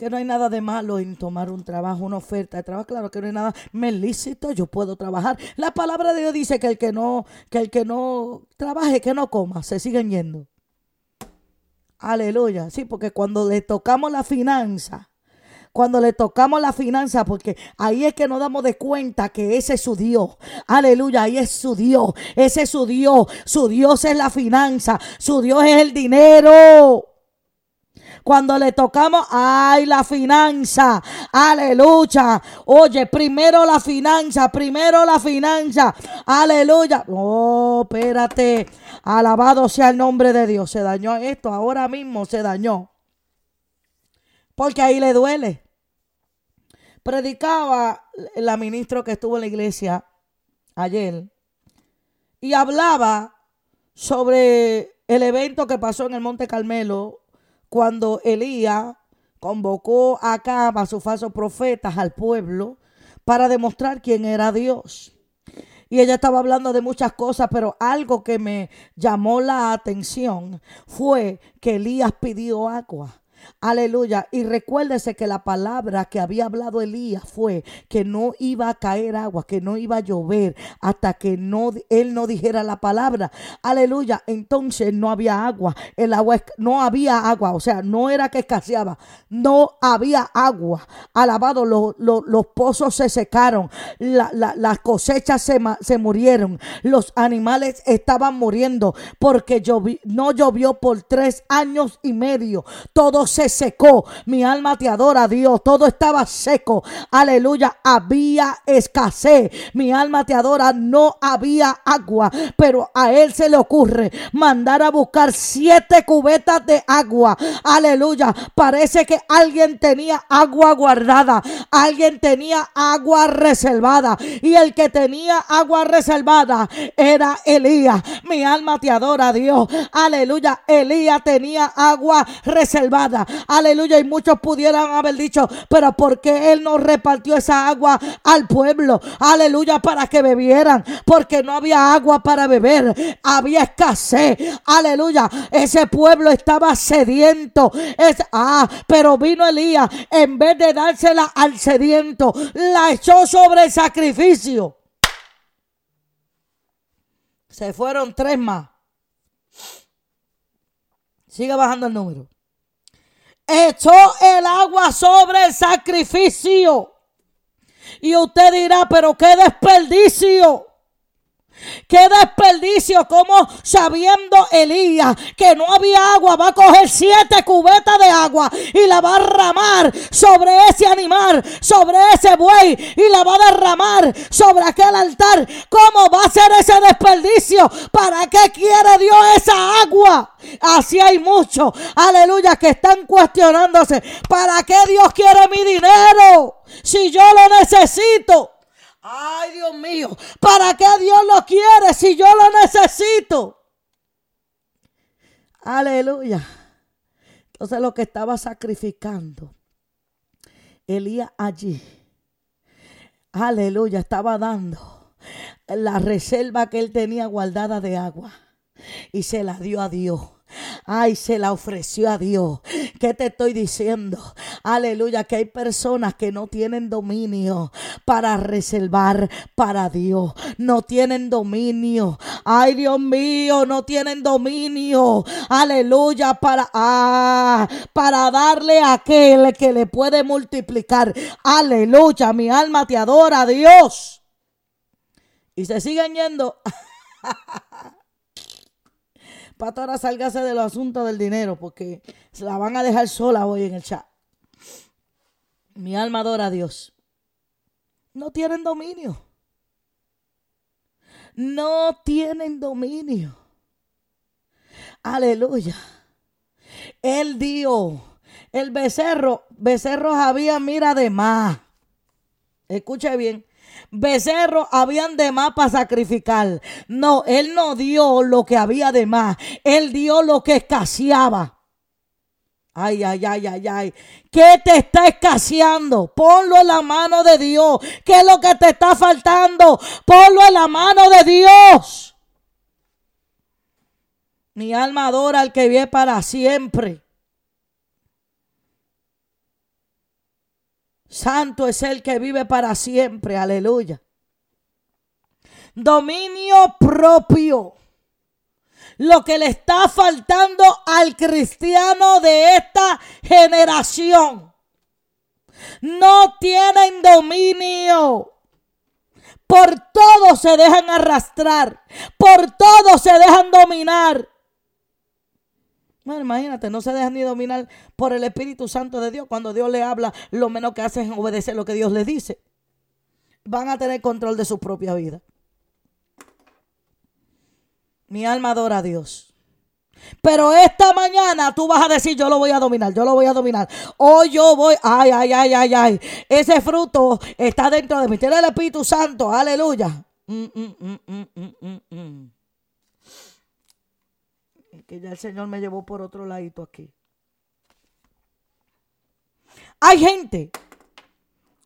que no hay nada de malo en tomar un trabajo, una oferta de trabajo. Claro que no hay nada me lícito, yo puedo trabajar. La palabra de Dios dice que el que no, que el que no trabaje, que no coma, se siguen yendo. Aleluya. Sí, porque cuando le tocamos la finanza, cuando le tocamos la finanza, porque ahí es que nos damos de cuenta que ese es su Dios. Aleluya, ahí es su Dios. Ese es su Dios. Su Dios es la finanza. Su Dios es el dinero. Cuando le tocamos, ay, la finanza, aleluya. Oye, primero la finanza, primero la finanza, aleluya. Oh, espérate, alabado sea el nombre de Dios. Se dañó esto, ahora mismo se dañó. Porque ahí le duele. Predicaba la ministra que estuvo en la iglesia ayer y hablaba sobre el evento que pasó en el Monte Carmelo cuando Elías convocó acá a sus falsos profetas al pueblo para demostrar quién era Dios. Y ella estaba hablando de muchas cosas, pero algo que me llamó la atención fue que Elías pidió agua. Aleluya. Y recuérdese que la palabra que había hablado Elías fue que no iba a caer agua, que no iba a llover hasta que no, él no dijera la palabra. Aleluya. Entonces no había agua. El agua no había agua. O sea, no era que escaseaba. No había agua. Alabado, los pozos se secaron. las cosechas se, se, murieron. Los animales estaban muriendo porque no llovió por tres años y medio. Todos se secó. Mi alma te adora, Dios. Todo estaba seco. Aleluya. Había escasez. Mi alma te adora. No había agua. Pero a él se le ocurre mandar a buscar siete cubetas de agua. Aleluya. Parece que alguien tenía agua guardada. Alguien tenía agua reservada. Y el que tenía agua reservada era Elías. Mi alma te adora, Dios. Aleluya. Elías tenía agua reservada. Aleluya. Y muchos pudieran haber dicho, pero ¿por qué Él no repartió esa agua al pueblo? Aleluya, para que bebieran. Porque no había agua para beber. Había escasez. Aleluya. Ese pueblo estaba sediento. Es, ah, pero vino Elías. En vez de dársela al sediento, la echó sobre el sacrificio. Se fueron tres más. Sigue bajando el número echó el agua sobre el sacrificio. Y usted dirá, pero qué desperdicio. Qué desperdicio, como sabiendo Elías que no había agua, va a coger siete cubetas de agua y la va a derramar sobre ese animal, sobre ese buey y la va a derramar sobre aquel altar. ¿Cómo va a ser ese desperdicio? ¿Para qué quiere Dios esa agua? Así hay muchos, aleluya, que están cuestionándose. ¿Para qué Dios quiere mi dinero? Si yo lo necesito. Ay, Dios mío, ¿para qué Dios lo quiere si yo lo necesito? Aleluya. Entonces lo que estaba sacrificando Elías allí, aleluya, estaba dando la reserva que él tenía guardada de agua y se la dio a Dios. Ay, se la ofreció a Dios. ¿Qué te estoy diciendo? Aleluya, que hay personas que no tienen dominio para reservar para Dios. No tienen dominio. Ay, Dios mío, no tienen dominio. Aleluya, para, ah, para darle a aquel que le puede multiplicar. Aleluya, mi alma te adora, Dios. Y se siguen yendo. Pastora, sálgase de los asuntos del dinero porque se la van a dejar sola hoy en el chat. Mi alma adora a Dios. No tienen dominio. No tienen dominio. Aleluya. Él dio. El becerro, becerros había, mira, de más. Escuche bien. Becerros habían de más para sacrificar. No, él no dio lo que había de más. Él dio lo que escaseaba. Ay, ay, ay, ay, ay. ¿Qué te está escaseando? Ponlo en la mano de Dios. ¿Qué es lo que te está faltando? Ponlo en la mano de Dios. Mi alma adora al que vive para siempre. Santo es el que vive para siempre. Aleluya. Dominio propio. Lo que le está faltando al cristiano de esta generación. No tienen dominio. Por todo se dejan arrastrar. Por todo se dejan dominar. Bueno, imagínate, no se dejan ni dominar por el Espíritu Santo de Dios. Cuando Dios le habla, lo menos que hacen es obedecer lo que Dios le dice. Van a tener control de su propia vida. Mi alma adora a Dios. Pero esta mañana tú vas a decir, yo lo voy a dominar, yo lo voy a dominar. O yo voy, ay, ay, ay, ay, ay. Ese fruto está dentro de mí. Tiene el Espíritu Santo, aleluya. Mm, mm, mm, que ya el Señor me llevó por otro ladito aquí. Hay gente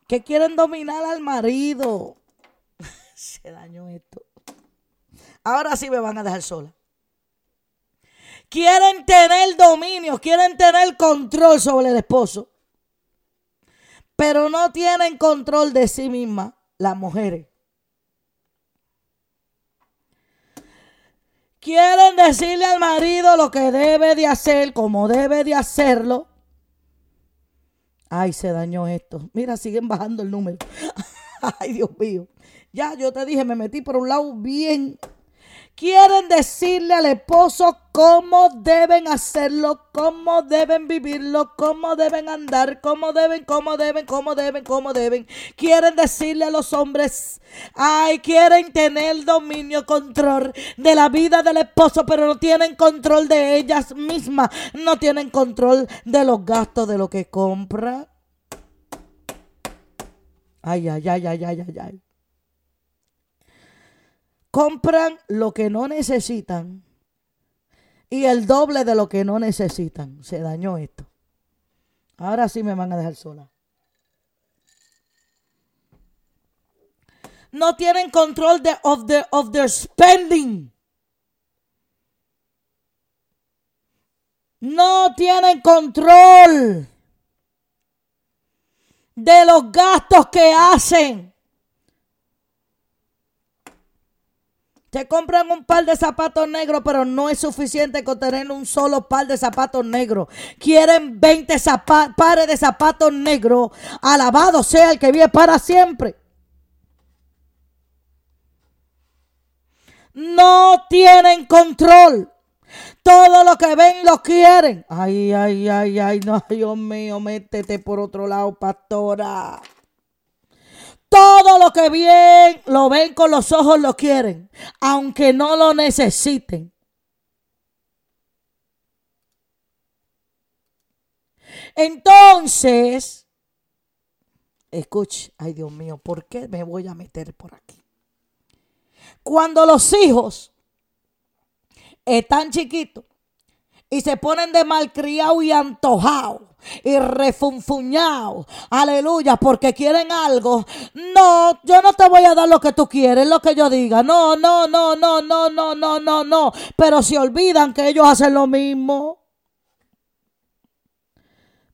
que quieren dominar al marido. Se dañó esto. Ahora sí me van a dejar sola. Quieren tener dominio, quieren tener control sobre el esposo. Pero no tienen control de sí mismas las mujeres. Quieren decirle al marido lo que debe de hacer, como debe de hacerlo. Ay, se dañó esto. Mira, siguen bajando el número. Ay, Dios mío. Ya, yo te dije, me metí por un lado bien quieren decirle al esposo cómo deben hacerlo, cómo deben vivirlo, cómo deben andar, cómo deben, cómo deben, cómo deben, cómo deben. Quieren decirle a los hombres, ay, quieren tener dominio, control de la vida del esposo, pero no tienen control de ellas mismas, no tienen control de los gastos de lo que compra. Ay, ay, ay, ay, ay, ay, ay compran lo que no necesitan y el doble de lo que no necesitan. Se dañó esto. Ahora sí me van a dejar sola. No tienen control de of, the, of their spending. No tienen control de los gastos que hacen. Se compran un par de zapatos negros, pero no es suficiente con tener un solo par de zapatos negros. Quieren 20 pares de zapatos negros. Alabado sea el que vive para siempre. No tienen control. Todo lo que ven lo quieren. Ay, ay, ay, ay, no, Dios mío, métete por otro lado, pastora. Todo lo que bien lo ven con los ojos lo quieren, aunque no lo necesiten. Entonces, escuche, ay Dios mío, ¿por qué me voy a meter por aquí? Cuando los hijos están chiquitos y se ponen de malcriado y antojado y refunfuñado. Aleluya, porque quieren algo. No, yo no te voy a dar lo que tú quieres, lo que yo diga. No, no, no, no, no, no, no, no, no. Pero se olvidan que ellos hacen lo mismo.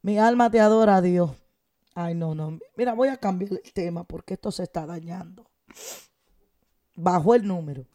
Mi alma te adora a Dios. Ay, no, no. Mira, voy a cambiar el tema porque esto se está dañando. Bajo el número.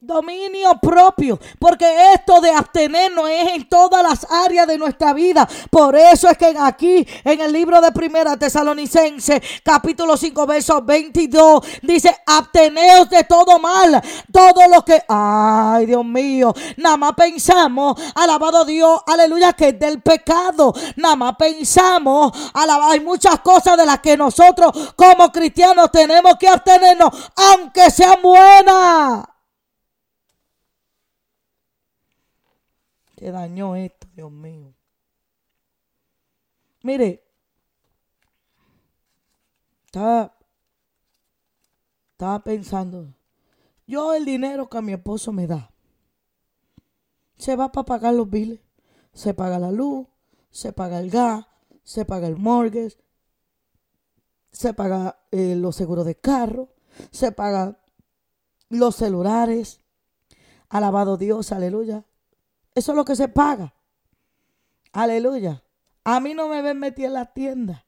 Dominio propio, porque esto de abstenernos es en todas las áreas de nuestra vida. Por eso es que aquí en el libro de Primera Tesalonicense, capítulo 5, verso 22, dice, absteneos de todo mal, todo lo que, ay Dios mío, nada más pensamos, alabado Dios, aleluya, que es del pecado, nada más pensamos, hay muchas cosas de las que nosotros como cristianos tenemos que abstenernos, aunque sean buenas. Que dañó esto, Dios mío. Mire, estaba, estaba pensando, yo el dinero que mi esposo me da, se va para pagar los biles, se paga la luz, se paga el gas, se paga el mortgage, se paga eh, los seguros de carro, se paga los celulares. Alabado Dios, aleluya. Eso es lo que se paga. Aleluya. A mí no me ven metido en la tienda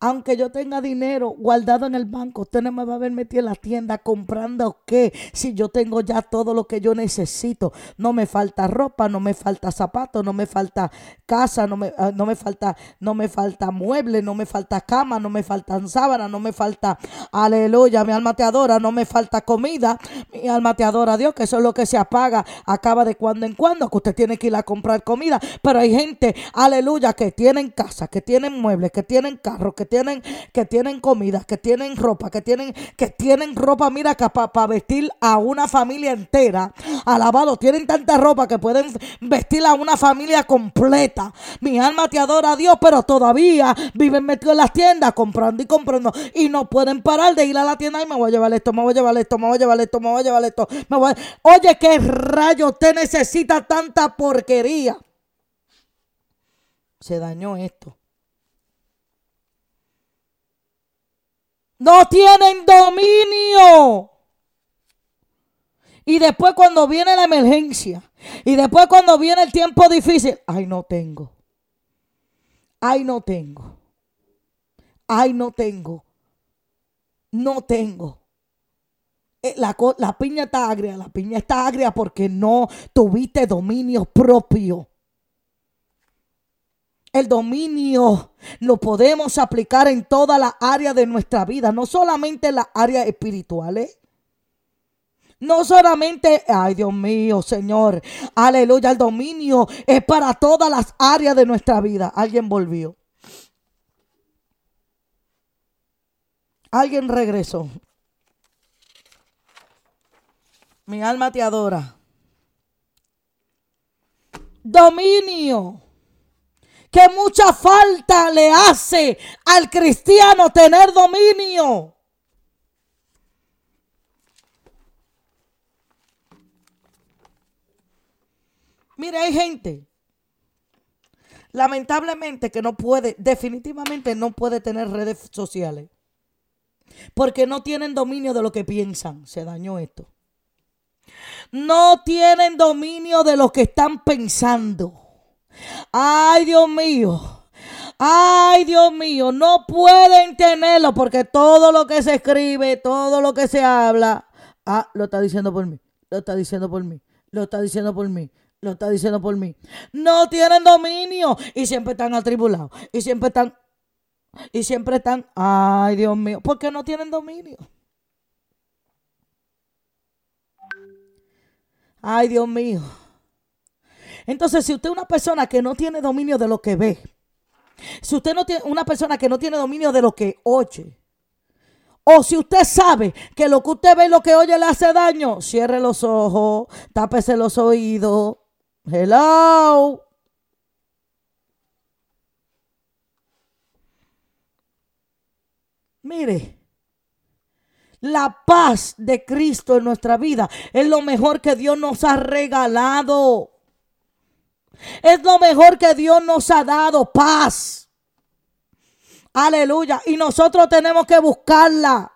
aunque yo tenga dinero guardado en el banco, usted no me va a ver metido en la tienda comprando qué. Si yo tengo ya todo lo que yo necesito, no me falta ropa, no me falta zapatos, no me falta casa, no me, ah, no me falta, no me falta mueble, no me falta cama, no me faltan sábanas, no me falta, aleluya, mi alma te adora, no me falta comida, mi alma te adora Dios, que eso es lo que se apaga, acaba de cuando en cuando, que usted tiene que ir a comprar comida, pero hay gente, aleluya, que tienen casa, que tienen muebles, que tienen carro, que tienen, que tienen comida, que tienen ropa, que tienen, que tienen ropa, mira, para vestir a una familia entera. Alabado, tienen tanta ropa que pueden vestir a una familia completa. Mi alma te adora a Dios, pero todavía viven metidos en las tiendas comprando y comprando y no pueden parar de ir a la tienda y me voy a llevar esto, me voy a llevar esto, me voy a llevar esto, me voy a llevar esto. Oye, qué rayo usted necesita tanta porquería. Se dañó esto. No tienen dominio. Y después cuando viene la emergencia, y después cuando viene el tiempo difícil, ay, no tengo. Ay, no tengo. Ay, no tengo. No tengo. Eh, la, la piña está agria, la piña está agria porque no tuviste dominio propio. El dominio lo podemos aplicar en toda la área de nuestra vida, no solamente en las áreas espirituales. No solamente, ay Dios mío, Señor, aleluya, el dominio es para todas las áreas de nuestra vida. Alguien volvió. Alguien regresó. Mi alma te adora. Dominio que mucha falta le hace al cristiano tener dominio. Mire, hay gente, lamentablemente, que no puede, definitivamente no puede tener redes sociales. Porque no tienen dominio de lo que piensan. Se dañó esto. No tienen dominio de lo que están pensando. Ay, Dios mío. Ay, Dios mío, no pueden tenerlo porque todo lo que se escribe, todo lo que se habla, ah, lo está diciendo por mí, lo está diciendo por mí, lo está diciendo por mí, lo está diciendo por mí. No tienen dominio y siempre están atribulados y siempre están, y siempre están, ay, Dios mío, porque no tienen dominio. Ay, Dios mío. Entonces, si usted es una persona que no tiene dominio de lo que ve, si usted no tiene una persona que no tiene dominio de lo que oye, o si usted sabe que lo que usted ve y lo que oye le hace daño, cierre los ojos, tápese los oídos. Hello. Mire, la paz de Cristo en nuestra vida es lo mejor que Dios nos ha regalado. Es lo mejor que Dios nos ha dado, paz. Aleluya. Y nosotros tenemos que buscarla.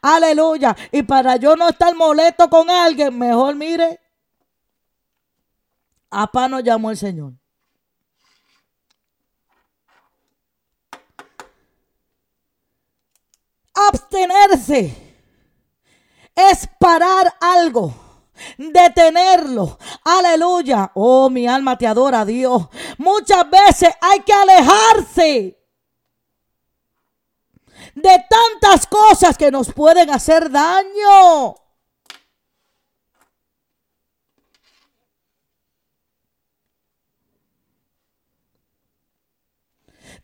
Aleluya. Y para yo no estar molesto con alguien, mejor mire. A paz nos llamó el Señor. Abstenerse es parar algo detenerlo. Aleluya. Oh, mi alma te adora, Dios. Muchas veces hay que alejarse de tantas cosas que nos pueden hacer daño.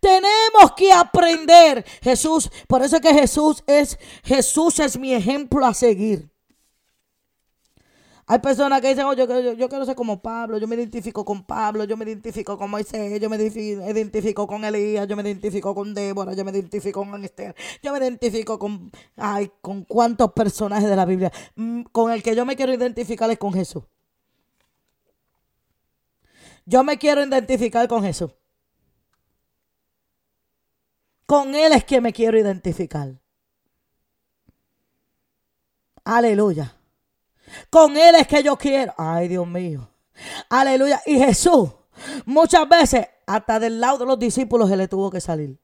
Tenemos que aprender. Jesús, por eso es que Jesús es Jesús es mi ejemplo a seguir. Hay personas que dicen, oh, yo, quiero ser como Pablo, yo me identifico con Pablo, yo me identifico con Moisés, yo me identifico con Elías, yo me identifico con Débora, yo me identifico con Esther, yo me identifico con, ay, con cuántos personajes de la Biblia. Mm, con el que yo me quiero identificar es con Jesús. Yo me quiero identificar con Jesús. Con Él es que me quiero identificar. Aleluya. Con Él es que yo quiero. Ay, Dios mío. Aleluya. Y Jesús, muchas veces, hasta del lado de los discípulos, se le tuvo que salir.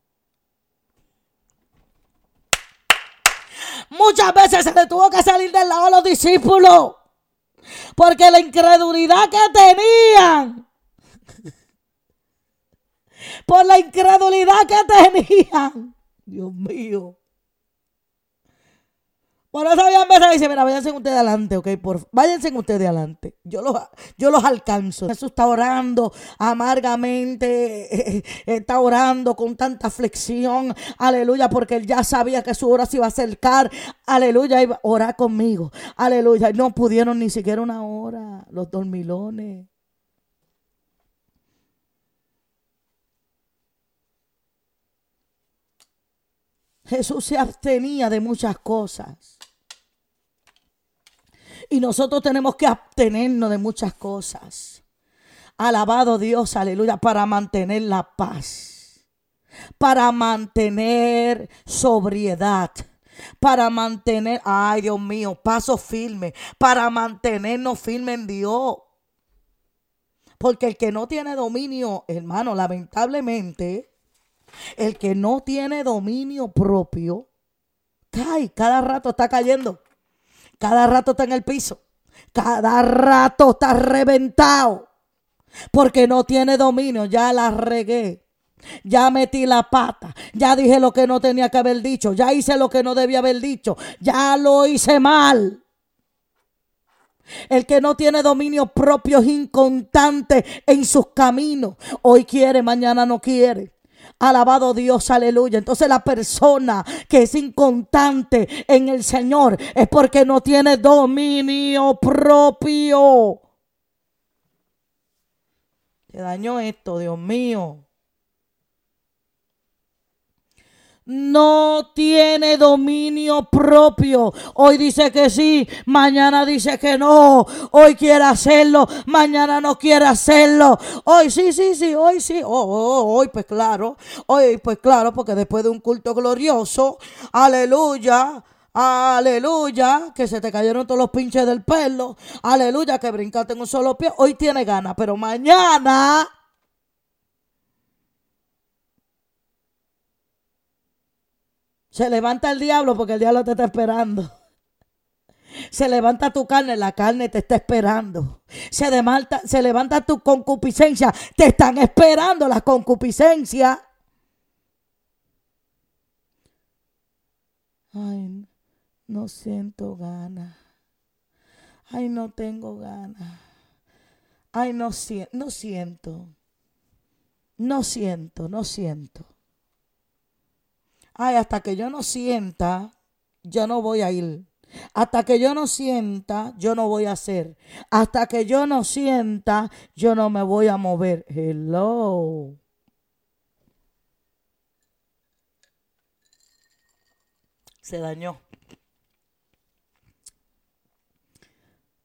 Muchas veces se le tuvo que salir del lado de los discípulos. Porque la incredulidad que tenían por la incredulidad que tenían. Dios mío. Por eso habían veces dice, mira, váyanse ustedes adelante, ok, por, váyanse ustedes adelante. Yo los, yo los alcanzo. Jesús está orando amargamente, está orando con tanta flexión, aleluya, porque él ya sabía que su hora se iba a acercar, aleluya, iba a orar conmigo, aleluya. No pudieron ni siquiera una hora, los dormilones. Jesús se abstenía de muchas cosas. Y nosotros tenemos que abstenernos de muchas cosas. Alabado Dios, aleluya, para mantener la paz, para mantener sobriedad, para mantener, ay Dios mío, paso firme, para mantenernos firmes en Dios. Porque el que no tiene dominio, hermano, lamentablemente, el que no tiene dominio propio, cae, cada rato está cayendo, cada rato está en el piso, cada rato está reventado, porque no tiene dominio, ya la regué. Ya metí la pata, ya dije lo que no tenía que haber dicho, ya hice lo que no debía haber dicho, ya lo hice mal. El que no tiene dominio propio es inconstante en sus caminos. Hoy quiere, mañana no quiere. Alabado Dios, aleluya. Entonces la persona que es inconstante en el Señor es porque no tiene dominio propio. Te dañó esto, Dios mío. No tiene dominio propio. Hoy dice que sí, mañana dice que no. Hoy quiere hacerlo, mañana no quiere hacerlo. Hoy sí, sí, sí, hoy sí. Oh, oh, oh, hoy pues claro, hoy pues claro, porque después de un culto glorioso, aleluya. Aleluya, que se te cayeron todos los pinches del pelo. Aleluya, que brincaste en un solo pie. Hoy tiene ganas, pero mañana Se levanta el diablo porque el diablo te está esperando. Se levanta tu carne, la carne te está esperando. Se levanta, se levanta tu concupiscencia, te están esperando la concupiscencia. Ay, no siento ganas. Ay, no tengo ganas. Ay, no, no siento. No siento, no siento ay, hasta que yo no sienta, yo no voy a ir. Hasta que yo no sienta, yo no voy a hacer. Hasta que yo no sienta, yo no me voy a mover. Hello. Se dañó.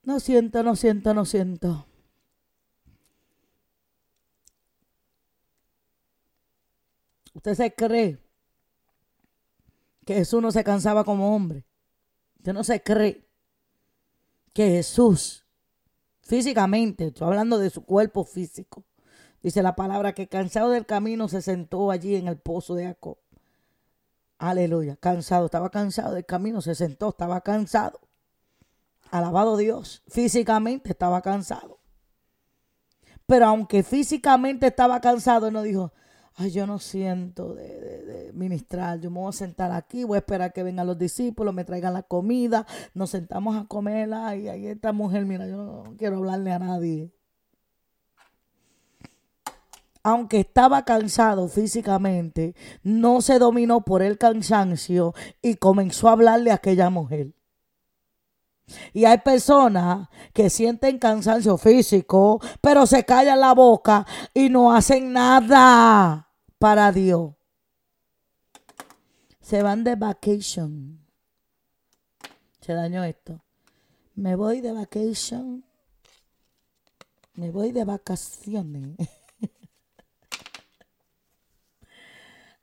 No siento, no siento, no siento. ¿Usted se cree que Jesús no se cansaba como hombre. Usted no se cree que Jesús, físicamente, estoy hablando de su cuerpo físico, dice la palabra que cansado del camino se sentó allí en el pozo de Jacob. Aleluya, cansado, estaba cansado del camino, se sentó, estaba cansado. Alabado Dios, físicamente estaba cansado. Pero aunque físicamente estaba cansado, no dijo, ay, yo no siento de, ministrar, yo me voy a sentar aquí, voy a esperar que vengan los discípulos, me traigan la comida, nos sentamos a comerla y ahí esta mujer, mira, yo no quiero hablarle a nadie. Aunque estaba cansado físicamente, no se dominó por el cansancio y comenzó a hablarle a aquella mujer. Y hay personas que sienten cansancio físico, pero se callan la boca y no hacen nada para Dios. Se van de vacation. Se dañó esto. Me voy de vacation. Me voy de vacaciones.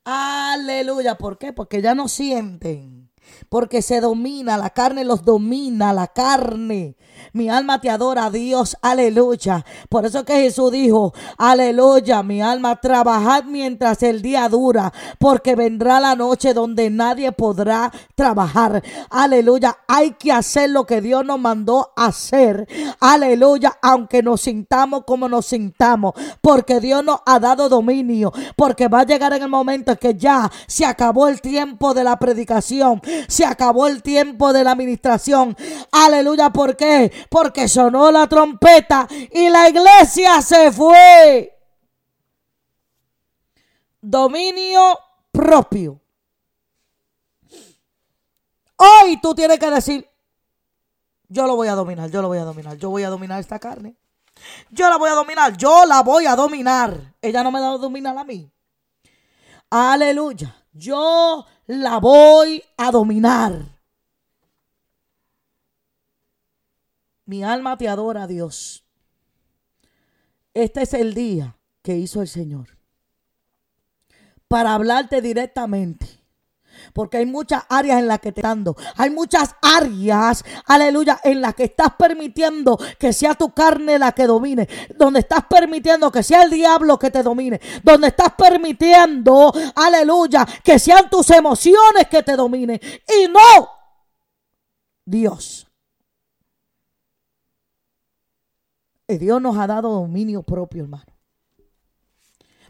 Aleluya. ¿Por qué? Porque ya no sienten porque se domina, la carne los domina, la carne. Mi alma te adora Dios, aleluya. Por eso que Jesús dijo, aleluya, mi alma, trabajad mientras el día dura, porque vendrá la noche donde nadie podrá trabajar. Aleluya, hay que hacer lo que Dios nos mandó hacer. Aleluya, aunque nos sintamos como nos sintamos, porque Dios nos ha dado dominio, porque va a llegar en el momento en que ya se acabó el tiempo de la predicación se acabó el tiempo de la administración. Aleluya, ¿por qué? Porque sonó la trompeta y la iglesia se fue. Dominio propio. Hoy tú tienes que decir, yo lo voy a dominar, yo lo voy a dominar, yo voy a dominar esta carne. Yo la voy a dominar, yo la voy a dominar. Ella no me da a dominar a mí. Aleluya. Yo la voy a dominar. Mi alma te adora, Dios. Este es el día que hizo el Señor para hablarte directamente porque hay muchas áreas en las que te dando. Hay muchas áreas, aleluya, en las que estás permitiendo que sea tu carne la que domine. Donde estás permitiendo que sea el diablo que te domine. Donde estás permitiendo, aleluya, que sean tus emociones que te dominen. Y no Dios. Y Dios nos ha dado dominio propio, hermano.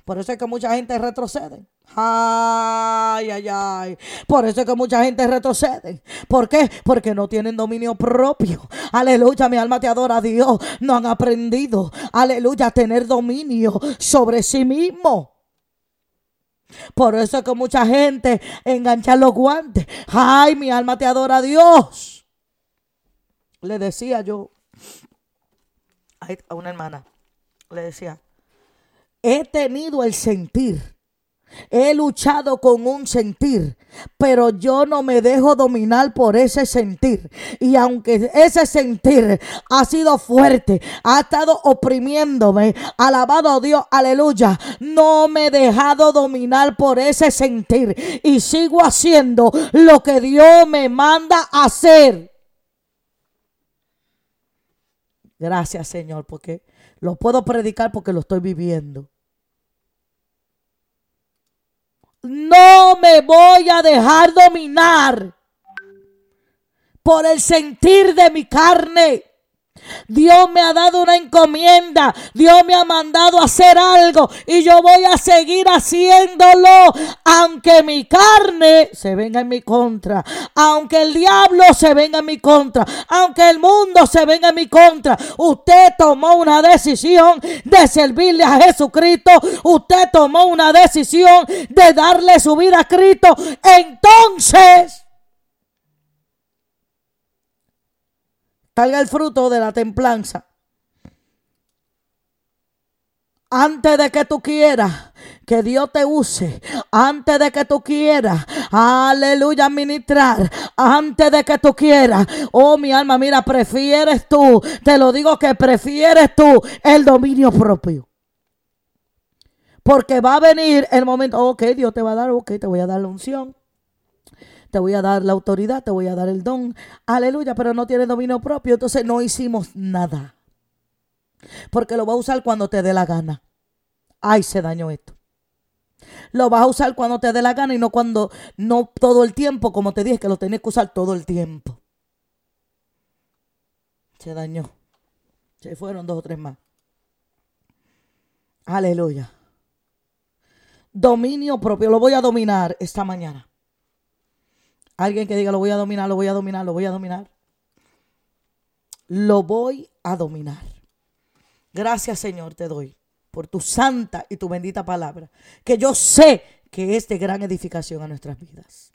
Por eso es que mucha gente retrocede. Ay, ay, ay. Por eso es que mucha gente retrocede. ¿Por qué? Porque no tienen dominio propio. Aleluya, mi alma te adora a Dios. No han aprendido, aleluya, a tener dominio sobre sí mismo. Por eso es que mucha gente engancha los guantes. Ay, mi alma te adora a Dios. Le decía yo a una hermana, le decía, he tenido el sentir. He luchado con un sentir, pero yo no me dejo dominar por ese sentir. Y aunque ese sentir ha sido fuerte, ha estado oprimiéndome, alabado Dios, aleluya, no me he dejado dominar por ese sentir. Y sigo haciendo lo que Dios me manda hacer. Gracias Señor, porque lo puedo predicar porque lo estoy viviendo. No me voy a dejar dominar por el sentir de mi carne. Dios me ha dado una encomienda. Dios me ha mandado a hacer algo. Y yo voy a seguir haciéndolo. Aunque mi carne se venga en mi contra. Aunque el diablo se venga en mi contra. Aunque el mundo se venga en mi contra. Usted tomó una decisión de servirle a Jesucristo. Usted tomó una decisión de darle su vida a Cristo. Entonces Salga el fruto de la templanza. Antes de que tú quieras que Dios te use, antes de que tú quieras, aleluya, ministrar, antes de que tú quieras, oh mi alma, mira, prefieres tú, te lo digo que prefieres tú el dominio propio. Porque va a venir el momento, ok, Dios te va a dar, ok, te voy a dar la unción te voy a dar la autoridad, te voy a dar el don. Aleluya, pero no tiene dominio propio, entonces no hicimos nada. Porque lo va a usar cuando te dé la gana. Ay, se dañó esto. Lo vas a usar cuando te dé la gana y no cuando, no todo el tiempo, como te dije, que lo tenés que usar todo el tiempo. Se dañó. Se fueron dos o tres más. Aleluya. Dominio propio. Lo voy a dominar esta mañana. Alguien que diga, lo voy a dominar, lo voy a dominar, lo voy a dominar. Lo voy a dominar. Gracias Señor te doy por tu santa y tu bendita palabra, que yo sé que es de gran edificación a nuestras vidas.